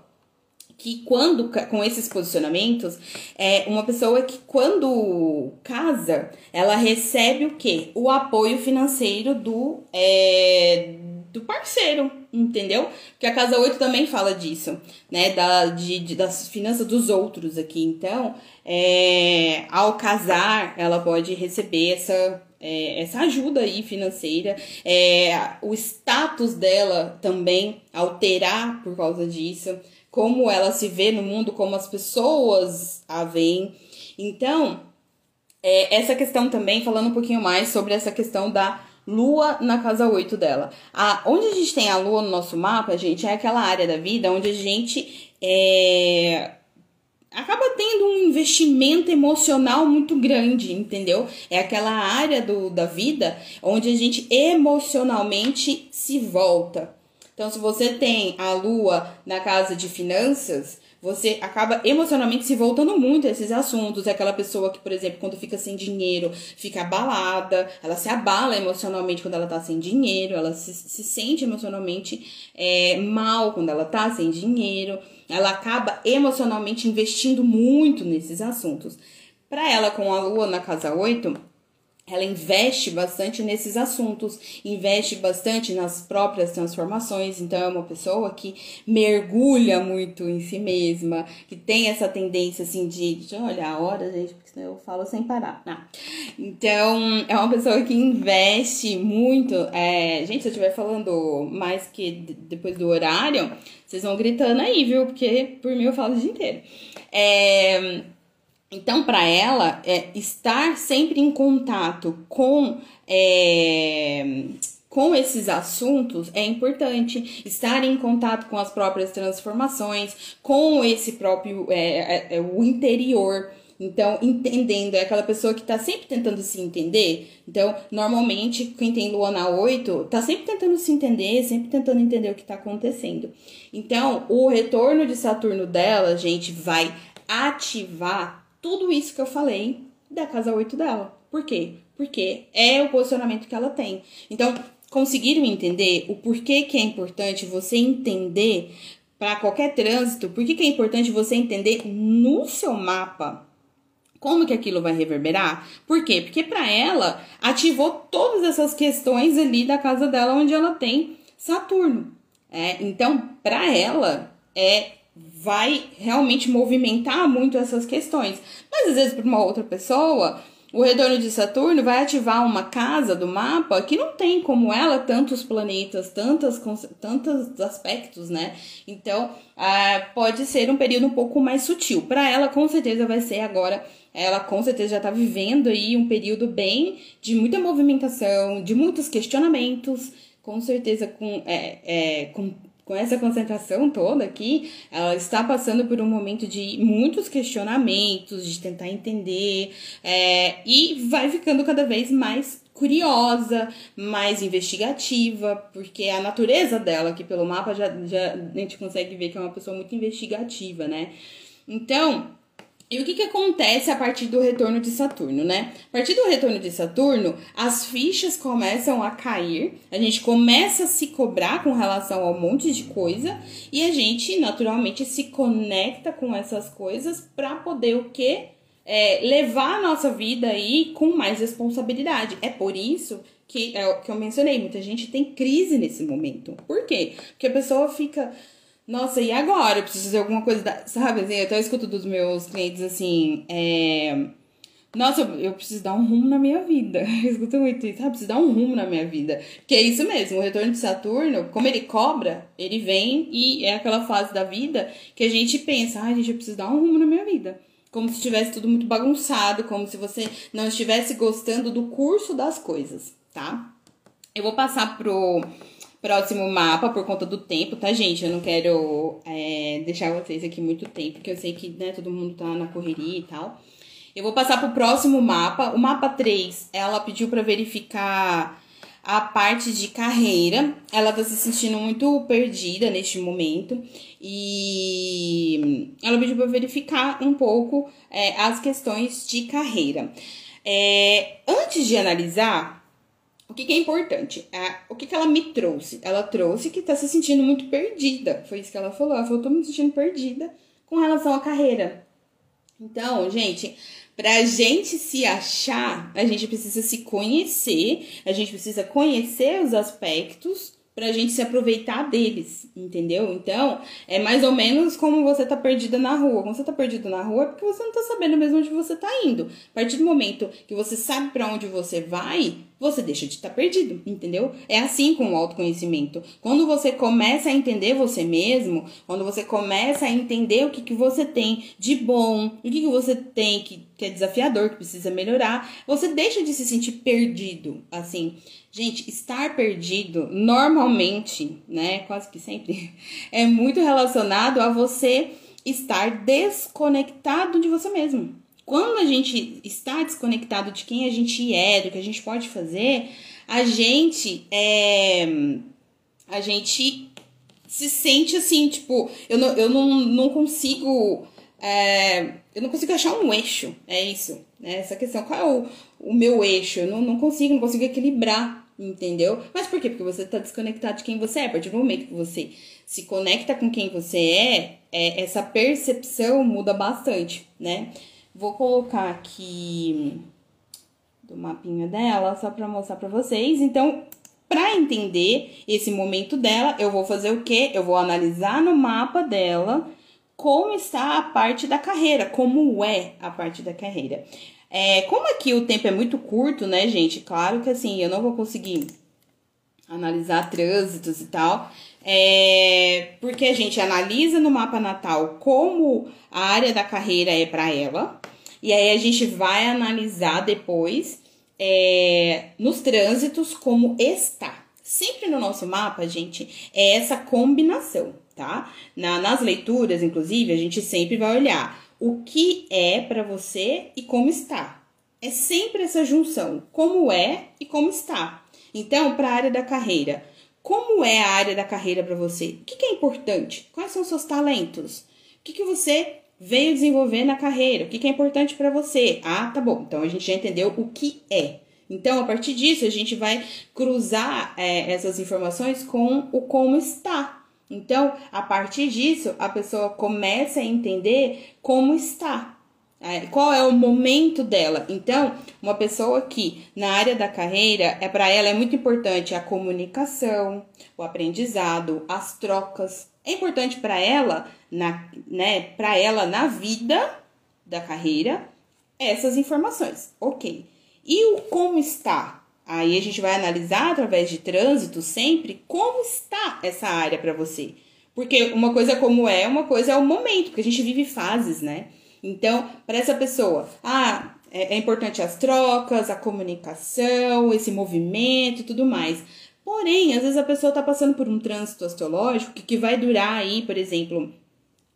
que quando com esses posicionamentos é uma pessoa que quando casa ela recebe o que o apoio financeiro do é, do parceiro, entendeu? Porque a casa 8 também fala disso, né? Da, de, de das finanças dos outros aqui. Então, é, ao casar, ela pode receber essa, é, essa ajuda aí financeira. É, o status dela também alterar por causa disso. Como ela se vê no mundo, como as pessoas a veem. Então, é, essa questão também, falando um pouquinho mais sobre essa questão da Lua na casa 8 dela. A, onde a gente tem a Lua no nosso mapa, gente, é aquela área da vida onde a gente é, acaba tendo um investimento emocional muito grande, entendeu? É aquela área do, da vida onde a gente emocionalmente se volta. Então, se você tem a lua na casa de finanças, você acaba emocionalmente se voltando muito a esses assuntos. É aquela pessoa que, por exemplo, quando fica sem dinheiro, fica abalada, ela se abala emocionalmente quando ela tá sem dinheiro, ela se, se sente emocionalmente é, mal quando ela tá sem dinheiro, ela acaba emocionalmente investindo muito nesses assuntos. Para ela, com a lua na casa 8, ela investe bastante nesses assuntos, investe bastante nas próprias transformações. Então, é uma pessoa que mergulha muito em si mesma, que tem essa tendência assim de, de olhar a hora, gente, porque senão eu falo sem parar. Não. Então, é uma pessoa que investe muito. É... Gente, se eu estiver falando mais que depois do horário, vocês vão gritando aí, viu? Porque por mim eu falo o dia inteiro. É então, para ela, é, estar sempre em contato com, é, com esses assuntos é importante. Estar em contato com as próprias transformações, com esse próprio é, é, é o interior. Então, entendendo, é aquela pessoa que tá sempre tentando se entender. Então, normalmente, quem tem lua na 8, tá sempre tentando se entender, sempre tentando entender o que tá acontecendo. Então, o retorno de Saturno dela, gente, vai ativar tudo isso que eu falei da casa 8 dela. Por quê? Porque é o posicionamento que ela tem. Então, conseguiram entender o porquê que é importante você entender para qualquer trânsito, por que, que é importante você entender no seu mapa como que aquilo vai reverberar? Por quê? Porque para ela ativou todas essas questões ali da casa dela onde ela tem Saturno. É, então, para ela é vai realmente movimentar muito essas questões. Mas às vezes para uma outra pessoa, o retorno de Saturno vai ativar uma casa do mapa que não tem como ela tantos planetas, tantas, tantos aspectos, né? Então, ah, pode ser um período um pouco mais sutil. Para ela, com certeza, vai ser agora. Ela com certeza já está vivendo aí um período bem de muita movimentação, de muitos questionamentos, com certeza com, é, é, com com essa concentração toda aqui, ela está passando por um momento de muitos questionamentos, de tentar entender, é, e vai ficando cada vez mais curiosa, mais investigativa, porque a natureza dela aqui pelo mapa já, já a gente consegue ver que é uma pessoa muito investigativa, né? Então, e o que, que acontece a partir do retorno de Saturno, né? A partir do retorno de Saturno, as fichas começam a cair, a gente começa a se cobrar com relação a um monte de coisa e a gente naturalmente se conecta com essas coisas para poder o quê? É, levar a nossa vida aí com mais responsabilidade. É por isso que é o que eu mencionei, muita gente tem crise nesse momento. Por quê? Porque a pessoa fica nossa, e agora? Eu preciso fazer alguma coisa, da... sabe? Assim, eu até escuto dos meus clientes assim, é... Nossa, eu, preciso dar um rumo na minha vida. Eu escuto muito isso, sabe? Preciso dar um rumo na minha vida. Que é isso mesmo, o retorno de Saturno, como ele cobra, ele vem e é aquela fase da vida que a gente pensa, ai, ah, gente, eu preciso dar um rumo na minha vida. Como se estivesse tudo muito bagunçado, como se você não estivesse gostando do curso das coisas, tá? Eu vou passar pro próximo mapa por conta do tempo, tá, gente? Eu não quero é, deixar vocês aqui muito tempo, porque eu sei que né, todo mundo tá na correria e tal. Eu vou passar pro próximo mapa. O mapa 3, ela pediu para verificar a parte de carreira. Ela tá se sentindo muito perdida neste momento. E ela pediu para verificar um pouco é, as questões de carreira. É, antes de analisar, o que, que é importante? É, o que, que ela me trouxe? Ela trouxe que tá se sentindo muito perdida. Foi isso que ela falou. Ela falou, tô me sentindo perdida com relação à carreira. Então, gente, pra gente se achar, a gente precisa se conhecer, a gente precisa conhecer os aspectos pra gente se aproveitar deles, entendeu? Então, é mais ou menos como você tá perdida na rua. Quando você tá perdido na rua é porque você não tá sabendo mesmo onde você tá indo. A partir do momento que você sabe para onde você vai, você deixa de estar perdido, entendeu? É assim com o autoconhecimento. Quando você começa a entender você mesmo, quando você começa a entender o que, que você tem de bom, o que, que você tem que, que é desafiador, que precisa melhorar, você deixa de se sentir perdido. Assim, gente, estar perdido normalmente, né? Quase que sempre, é muito relacionado a você estar desconectado de você mesmo. Quando a gente está desconectado de quem a gente é, do que a gente pode fazer, a gente é, a gente se sente assim, tipo, eu não, eu não, não consigo. É, eu não consigo achar um eixo, é isso, né? Essa questão, qual é o, o meu eixo? Eu não, não consigo, não consigo equilibrar, entendeu? Mas por quê? Porque você está desconectado de quem você é. A partir do momento que você se conecta com quem você é, é essa percepção muda bastante, né? Vou colocar aqui do mapinha dela só para mostrar para vocês. Então, para entender esse momento dela, eu vou fazer o quê? Eu vou analisar no mapa dela como está a parte da carreira, como é a parte da carreira. É, como aqui o tempo é muito curto, né, gente? Claro que assim, eu não vou conseguir analisar trânsitos e tal. É, porque a gente analisa no mapa natal como a área da carreira é para ela, e aí a gente vai analisar depois é, nos trânsitos como está. Sempre no nosso mapa, gente, é essa combinação, tá? Na, nas leituras, inclusive, a gente sempre vai olhar o que é para você e como está. É sempre essa junção, como é e como está. Então, para a área da carreira, como é a área da carreira para você? O que, que, é importante? Quais são os seus talentos? O que, que você veio desenvolver na carreira? O que, que é importante para você? Ah, tá bom. Então a gente já entendeu o que é. Então, a partir disso, a gente vai cruzar é, essas informações com o como está. Então, a partir disso, a pessoa começa a entender como está. É, qual é o momento dela? Então, uma pessoa que na área da carreira é para ela é muito importante a comunicação, o aprendizado, as trocas. É importante para ela na, né, para ela na vida da carreira essas informações. OK. E o como está? Aí a gente vai analisar através de trânsito sempre como está essa área para você. Porque uma coisa como é, uma coisa é o momento, porque a gente vive fases, né? Então, para essa pessoa, ah, é, é importante as trocas, a comunicação, esse movimento e tudo mais. Porém, às vezes a pessoa está passando por um trânsito astrológico que, vai durar aí, por exemplo,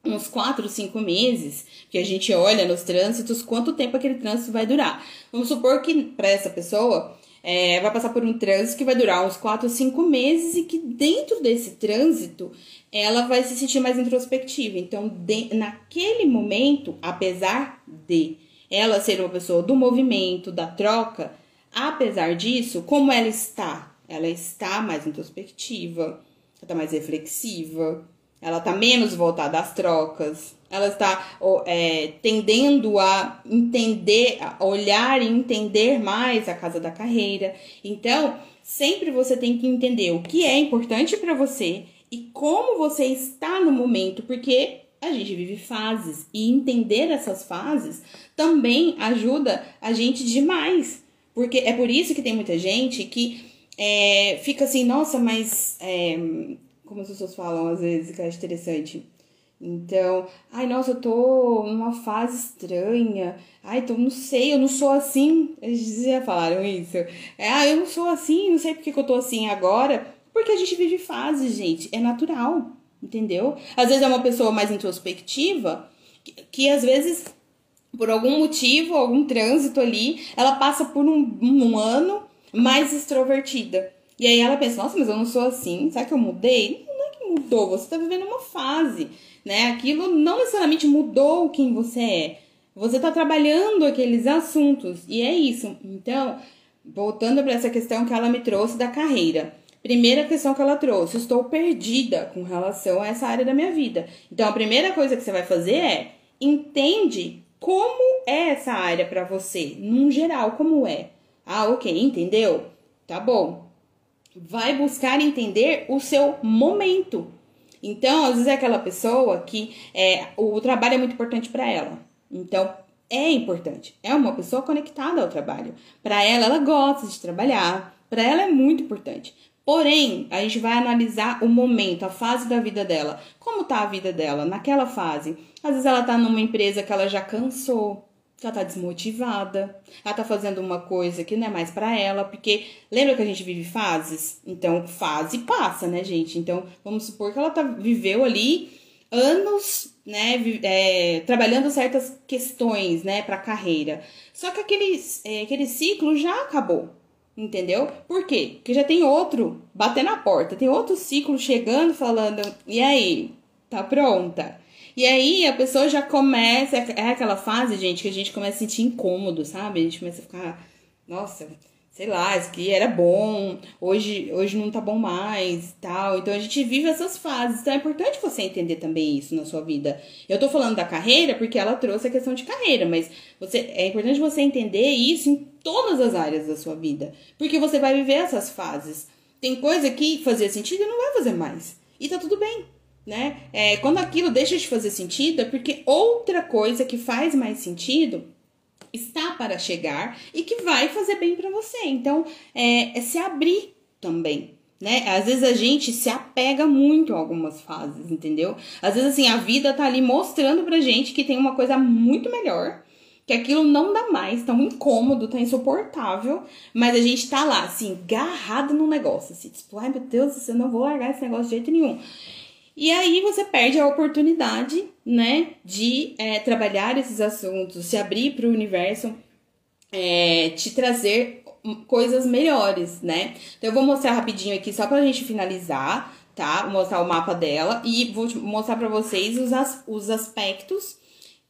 uns 4, 5 meses, que a gente olha nos trânsitos quanto tempo aquele trânsito vai durar. Vamos supor que para essa pessoa é, vai passar por um trânsito que vai durar uns 4, 5 meses e que dentro desse trânsito ela vai se sentir mais introspectiva. Então, de, naquele momento, apesar de ela ser uma pessoa do movimento, da troca, apesar disso, como ela está? Ela está mais introspectiva, ela está mais reflexiva, ela está menos voltada às trocas, ela está é, tendendo a entender, a olhar e entender mais a casa da carreira. Então, sempre você tem que entender o que é importante para você e como você está no momento, porque a gente vive fases e entender essas fases também ajuda a gente demais. Porque é por isso que tem muita gente que é, fica assim, nossa, mas é, como as pessoas falam às vezes, que eu interessante. Então, ai, nossa, eu tô numa fase estranha. Ai, então não sei, eu não sou assim. Eles já falaram isso. É, ah, eu não sou assim, não sei porque que eu tô assim agora. Porque a gente vive fases, gente. É natural, entendeu? Às vezes é uma pessoa mais introspectiva, que, que às vezes, por algum motivo, algum trânsito ali, ela passa por um, um ano mais extrovertida. E aí ela pensa, nossa, mas eu não sou assim, será que eu mudei? Não é que mudou, você tá vivendo uma fase, né? Aquilo não necessariamente mudou quem você é. Você tá trabalhando aqueles assuntos, e é isso. Então, voltando para essa questão que ela me trouxe da carreira. Primeira questão que ela trouxe, estou perdida com relação a essa área da minha vida. Então, a primeira coisa que você vai fazer é entende como é essa área para você, num geral, como é. Ah, ok, entendeu? Tá bom. Vai buscar entender o seu momento. Então, às vezes é aquela pessoa que é, o trabalho é muito importante para ela. Então, é importante. É uma pessoa conectada ao trabalho. Para ela, ela gosta de trabalhar. Para ela é muito importante. Porém, a gente vai analisar o momento, a fase da vida dela. Como tá a vida dela naquela fase? Às vezes ela tá numa empresa que ela já cansou, que ela tá desmotivada, ela tá fazendo uma coisa que não é mais para ela, porque lembra que a gente vive fases? Então, fase passa, né, gente? Então, vamos supor que ela tá viveu ali anos, né, é, trabalhando certas questões, né, para carreira. Só que aquele, é, aquele ciclo já acabou. Entendeu? Por quê? Porque já tem outro bater na porta, tem outro ciclo chegando falando: e aí, tá pronta? E aí a pessoa já começa, é aquela fase, gente, que a gente começa a sentir incômodo, sabe? A gente começa a ficar, nossa, sei lá, isso aqui era bom, hoje, hoje não tá bom mais e tal. Então a gente vive essas fases. Então é importante você entender também isso na sua vida. Eu tô falando da carreira porque ela trouxe a questão de carreira, mas você é importante você entender isso em todas as áreas da sua vida, porque você vai viver essas fases. Tem coisa que fazia sentido e não vai fazer mais. E tá tudo bem, né? É, quando aquilo deixa de fazer sentido, é porque outra coisa que faz mais sentido está para chegar e que vai fazer bem para você. Então, é, é, se abrir também. Né? Às vezes a gente se apega muito a algumas fases, entendeu? Às vezes assim, a vida tá ali mostrando pra gente que tem uma coisa muito melhor, que aquilo não dá mais, tá um incômodo, tá insuportável, mas a gente tá lá, assim, garrado no negócio, assim, tipo, ai meu Deus, você não vou largar esse negócio de jeito nenhum. E aí você perde a oportunidade, né, de é, trabalhar esses assuntos, se abrir para o universo, é, te trazer coisas melhores, né? Então eu vou mostrar rapidinho aqui só para a gente finalizar, tá? Vou mostrar o mapa dela e vou mostrar para vocês os, as, os aspectos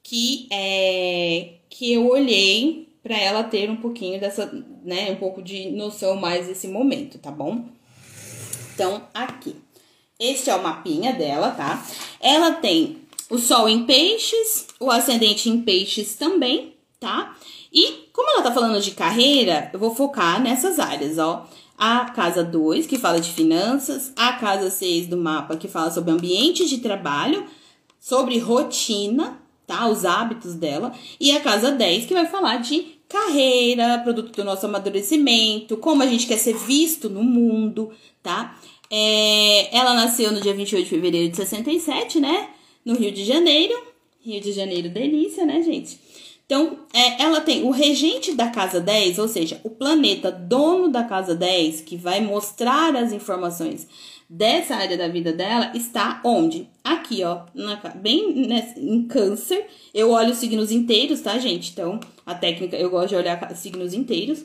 que é, que eu olhei para ela ter um pouquinho dessa, né, um pouco de noção mais desse momento, tá bom? Então, aqui. Este é o mapinha dela, tá? Ela tem o sol em peixes, o ascendente em peixes também, tá? E como ela tá falando de carreira, eu vou focar nessas áreas, ó. A casa 2, que fala de finanças, a casa 6 do mapa, que fala sobre ambiente de trabalho, sobre rotina, tá? Os hábitos dela, e a casa 10, que vai falar de carreira, produto do nosso amadurecimento, como a gente quer ser visto no mundo, tá? É, ela nasceu no dia 28 de fevereiro de 67, né? No Rio de Janeiro. Rio de Janeiro, delícia, né, gente? Então, é, ela tem o regente da casa 10, ou seja, o planeta dono da casa 10, que vai mostrar as informações dessa área da vida dela, está onde? Aqui, ó, na, bem nessa, em câncer. Eu olho os signos inteiros, tá, gente? Então, a técnica, eu gosto de olhar signos inteiros.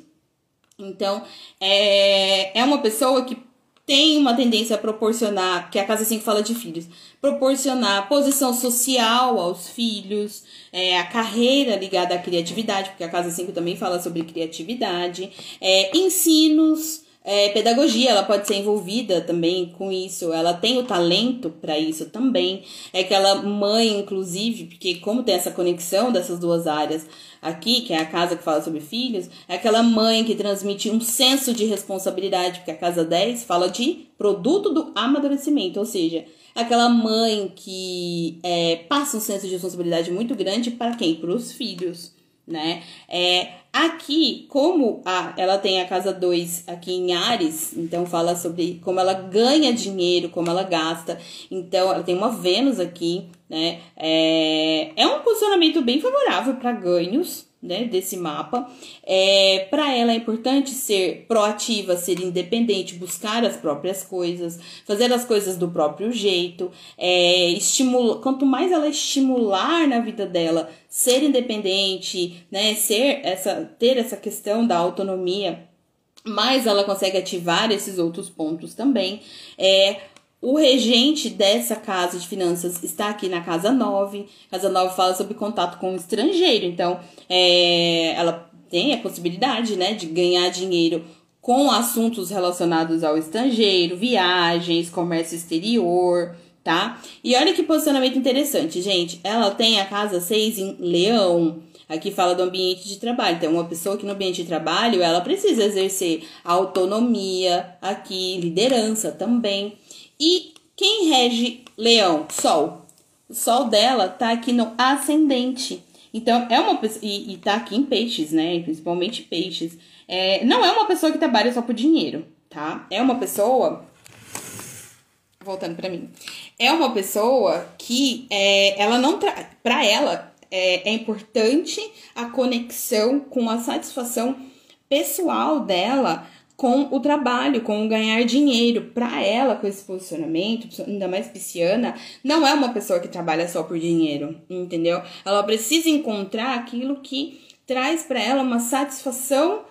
Então, é, é uma pessoa que tem uma tendência a proporcionar, que a casa 5 fala de filhos, proporcionar posição social aos filhos, é, a carreira ligada à criatividade, porque a casa 5 também fala sobre criatividade, é, ensinos, é, pedagogia, ela pode ser envolvida também com isso, ela tem o talento para isso também. É aquela mãe, inclusive, porque como tem essa conexão dessas duas áreas aqui, que é a casa que fala sobre filhos, é aquela mãe que transmite um senso de responsabilidade, porque a casa 10 fala de produto do amadurecimento, ou seja, aquela mãe que é, passa um senso de responsabilidade muito grande para quem? Para os filhos né? É, aqui, como a, ela tem a casa 2 aqui em Ares, então fala sobre como ela ganha dinheiro, como ela gasta. Então, ela tem uma Vênus aqui, né? É, é um posicionamento bem favorável para ganhos, né, desse mapa. É, para ela é importante ser proativa, ser independente, buscar as próprias coisas, fazer as coisas do próprio jeito. É, estimula, quanto mais ela estimular na vida dela ser independente, né, ser essa, ter essa questão da autonomia, mais ela consegue ativar esses outros pontos também. É, o regente dessa casa de finanças está aqui na casa 9. Casa 9 fala sobre contato com o estrangeiro. Então, é, ela tem a possibilidade né, de ganhar dinheiro com assuntos relacionados ao estrangeiro, viagens, comércio exterior, tá? E olha que posicionamento interessante, gente. Ela tem a casa 6 em leão. Aqui fala do ambiente de trabalho. Então, uma pessoa que no ambiente de trabalho, ela precisa exercer autonomia aqui, liderança também. E quem rege Leão? Sol. O Sol dela tá aqui no ascendente. Então, é uma pessoa. E, e tá aqui em peixes, né? Principalmente peixes. É, não é uma pessoa que trabalha só por dinheiro, tá? É uma pessoa. Voltando para mim. É uma pessoa que é, ela não. Tra... Pra ela, é, é importante a conexão com a satisfação pessoal dela com o trabalho, com o ganhar dinheiro. Para ela, com esse posicionamento, ainda mais pisciana, não é uma pessoa que trabalha só por dinheiro, entendeu? Ela precisa encontrar aquilo que traz para ela uma satisfação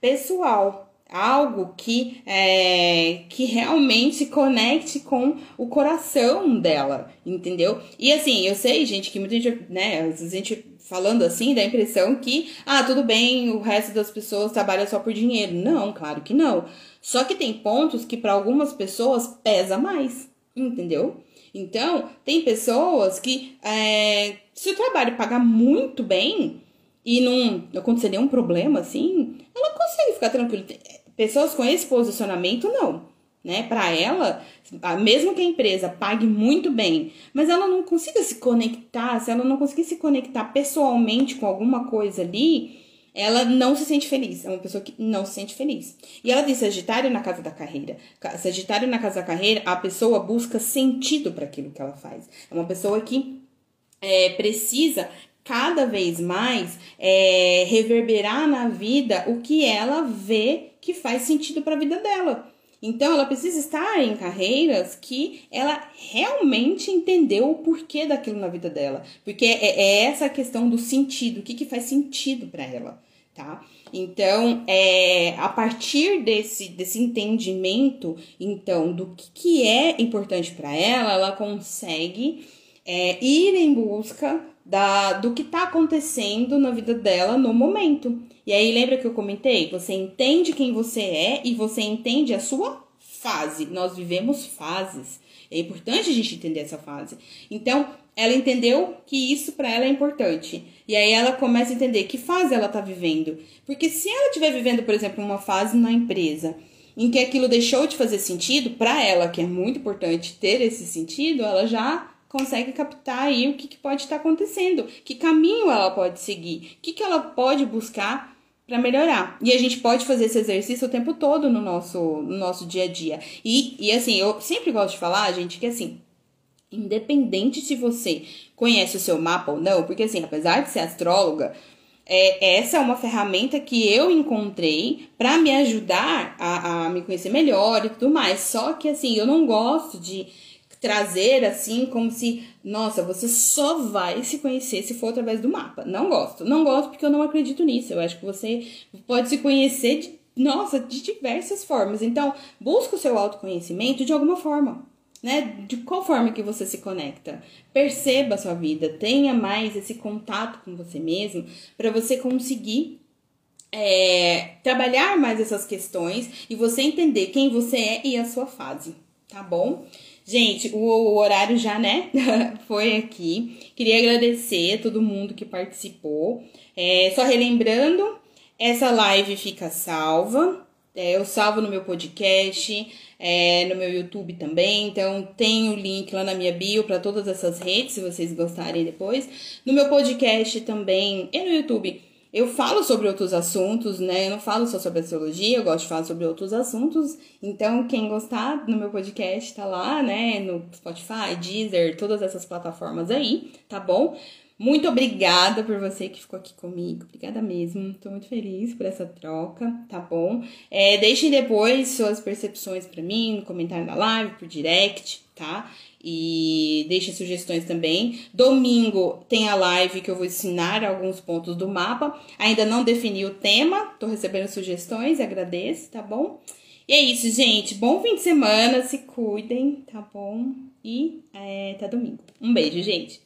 pessoal, algo que é, que realmente conecte com o coração dela, entendeu? E assim, eu sei, gente, que muita gente, né, a gente falando assim, dá a impressão que, ah, tudo bem, o resto das pessoas trabalha só por dinheiro. Não, claro que não. Só que tem pontos que para algumas pessoas pesa mais, entendeu? Então, tem pessoas que, é, se o trabalho pagar muito bem e não acontecer nenhum problema, assim, ela consegue ficar tranquila. Pessoas com esse posicionamento, não. Né? Para ela, mesmo que a empresa pague muito bem, mas ela não consiga se conectar, se ela não conseguir se conectar pessoalmente com alguma coisa ali, ela não se sente feliz. É uma pessoa que não se sente feliz. E ela diz Sagitário na casa da carreira. Sagitário na casa da carreira, a pessoa busca sentido para aquilo que ela faz. É uma pessoa que é, precisa cada vez mais é, reverberar na vida o que ela vê que faz sentido para a vida dela. Então, ela precisa estar em carreiras que ela realmente entendeu o porquê daquilo na vida dela. Porque é, é essa questão do sentido, o que, que faz sentido para ela, tá? Então, é, a partir desse, desse entendimento, então, do que, que é importante para ela, ela consegue é, ir em busca da, do que está acontecendo na vida dela no momento. E aí, lembra que eu comentei? Você entende quem você é e você entende a sua fase. Nós vivemos fases. É importante a gente entender essa fase. Então, ela entendeu que isso para ela é importante. E aí ela começa a entender que fase ela tá vivendo. Porque se ela estiver vivendo, por exemplo, uma fase na empresa em que aquilo deixou de fazer sentido, para ela, que é muito importante ter esse sentido, ela já consegue captar aí o que, que pode estar acontecendo, que caminho ela pode seguir, o que, que ela pode buscar para melhorar. E a gente pode fazer esse exercício o tempo todo no nosso, no nosso dia a dia. E, e assim, eu sempre gosto de falar, gente, que assim, independente se você conhece o seu mapa ou não, porque assim, apesar de ser astróloga, é, essa é uma ferramenta que eu encontrei para me ajudar a, a me conhecer melhor e tudo mais. Só que assim, eu não gosto de trazer assim como se, nossa, você só vai se conhecer se for através do mapa. Não gosto. Não gosto porque eu não acredito nisso. Eu acho que você pode se conhecer de, nossa, de diversas formas. Então, busca o seu autoconhecimento de alguma forma. Né? De qual forma que você se conecta? Perceba a sua vida, tenha mais esse contato com você mesmo para você conseguir é, trabalhar mais essas questões e você entender quem você é e a sua fase, tá bom? Gente, o, o horário já, né? Foi aqui. Queria agradecer a todo mundo que participou. É, só relembrando, essa live fica salva. É, eu salvo no meu podcast, é, no meu YouTube também. Então, tem o link lá na minha bio para todas essas redes, se vocês gostarem depois. No meu podcast também e no YouTube eu falo sobre outros assuntos, né? Eu não falo só sobre astrologia, eu gosto de falar sobre outros assuntos. Então, quem gostar no meu podcast tá lá, né? No Spotify, Deezer, todas essas plataformas aí, tá bom? Muito obrigada por você que ficou aqui comigo. Obrigada mesmo. Tô muito feliz por essa troca, tá bom? É, deixem depois suas percepções para mim no comentário da live, por direct, tá? E deixe sugestões também. Domingo tem a live que eu vou ensinar alguns pontos do mapa. Ainda não defini o tema, tô recebendo sugestões, agradeço, tá bom? E é isso, gente. Bom fim de semana, se cuidem, tá bom? E é, até domingo. Um beijo, gente.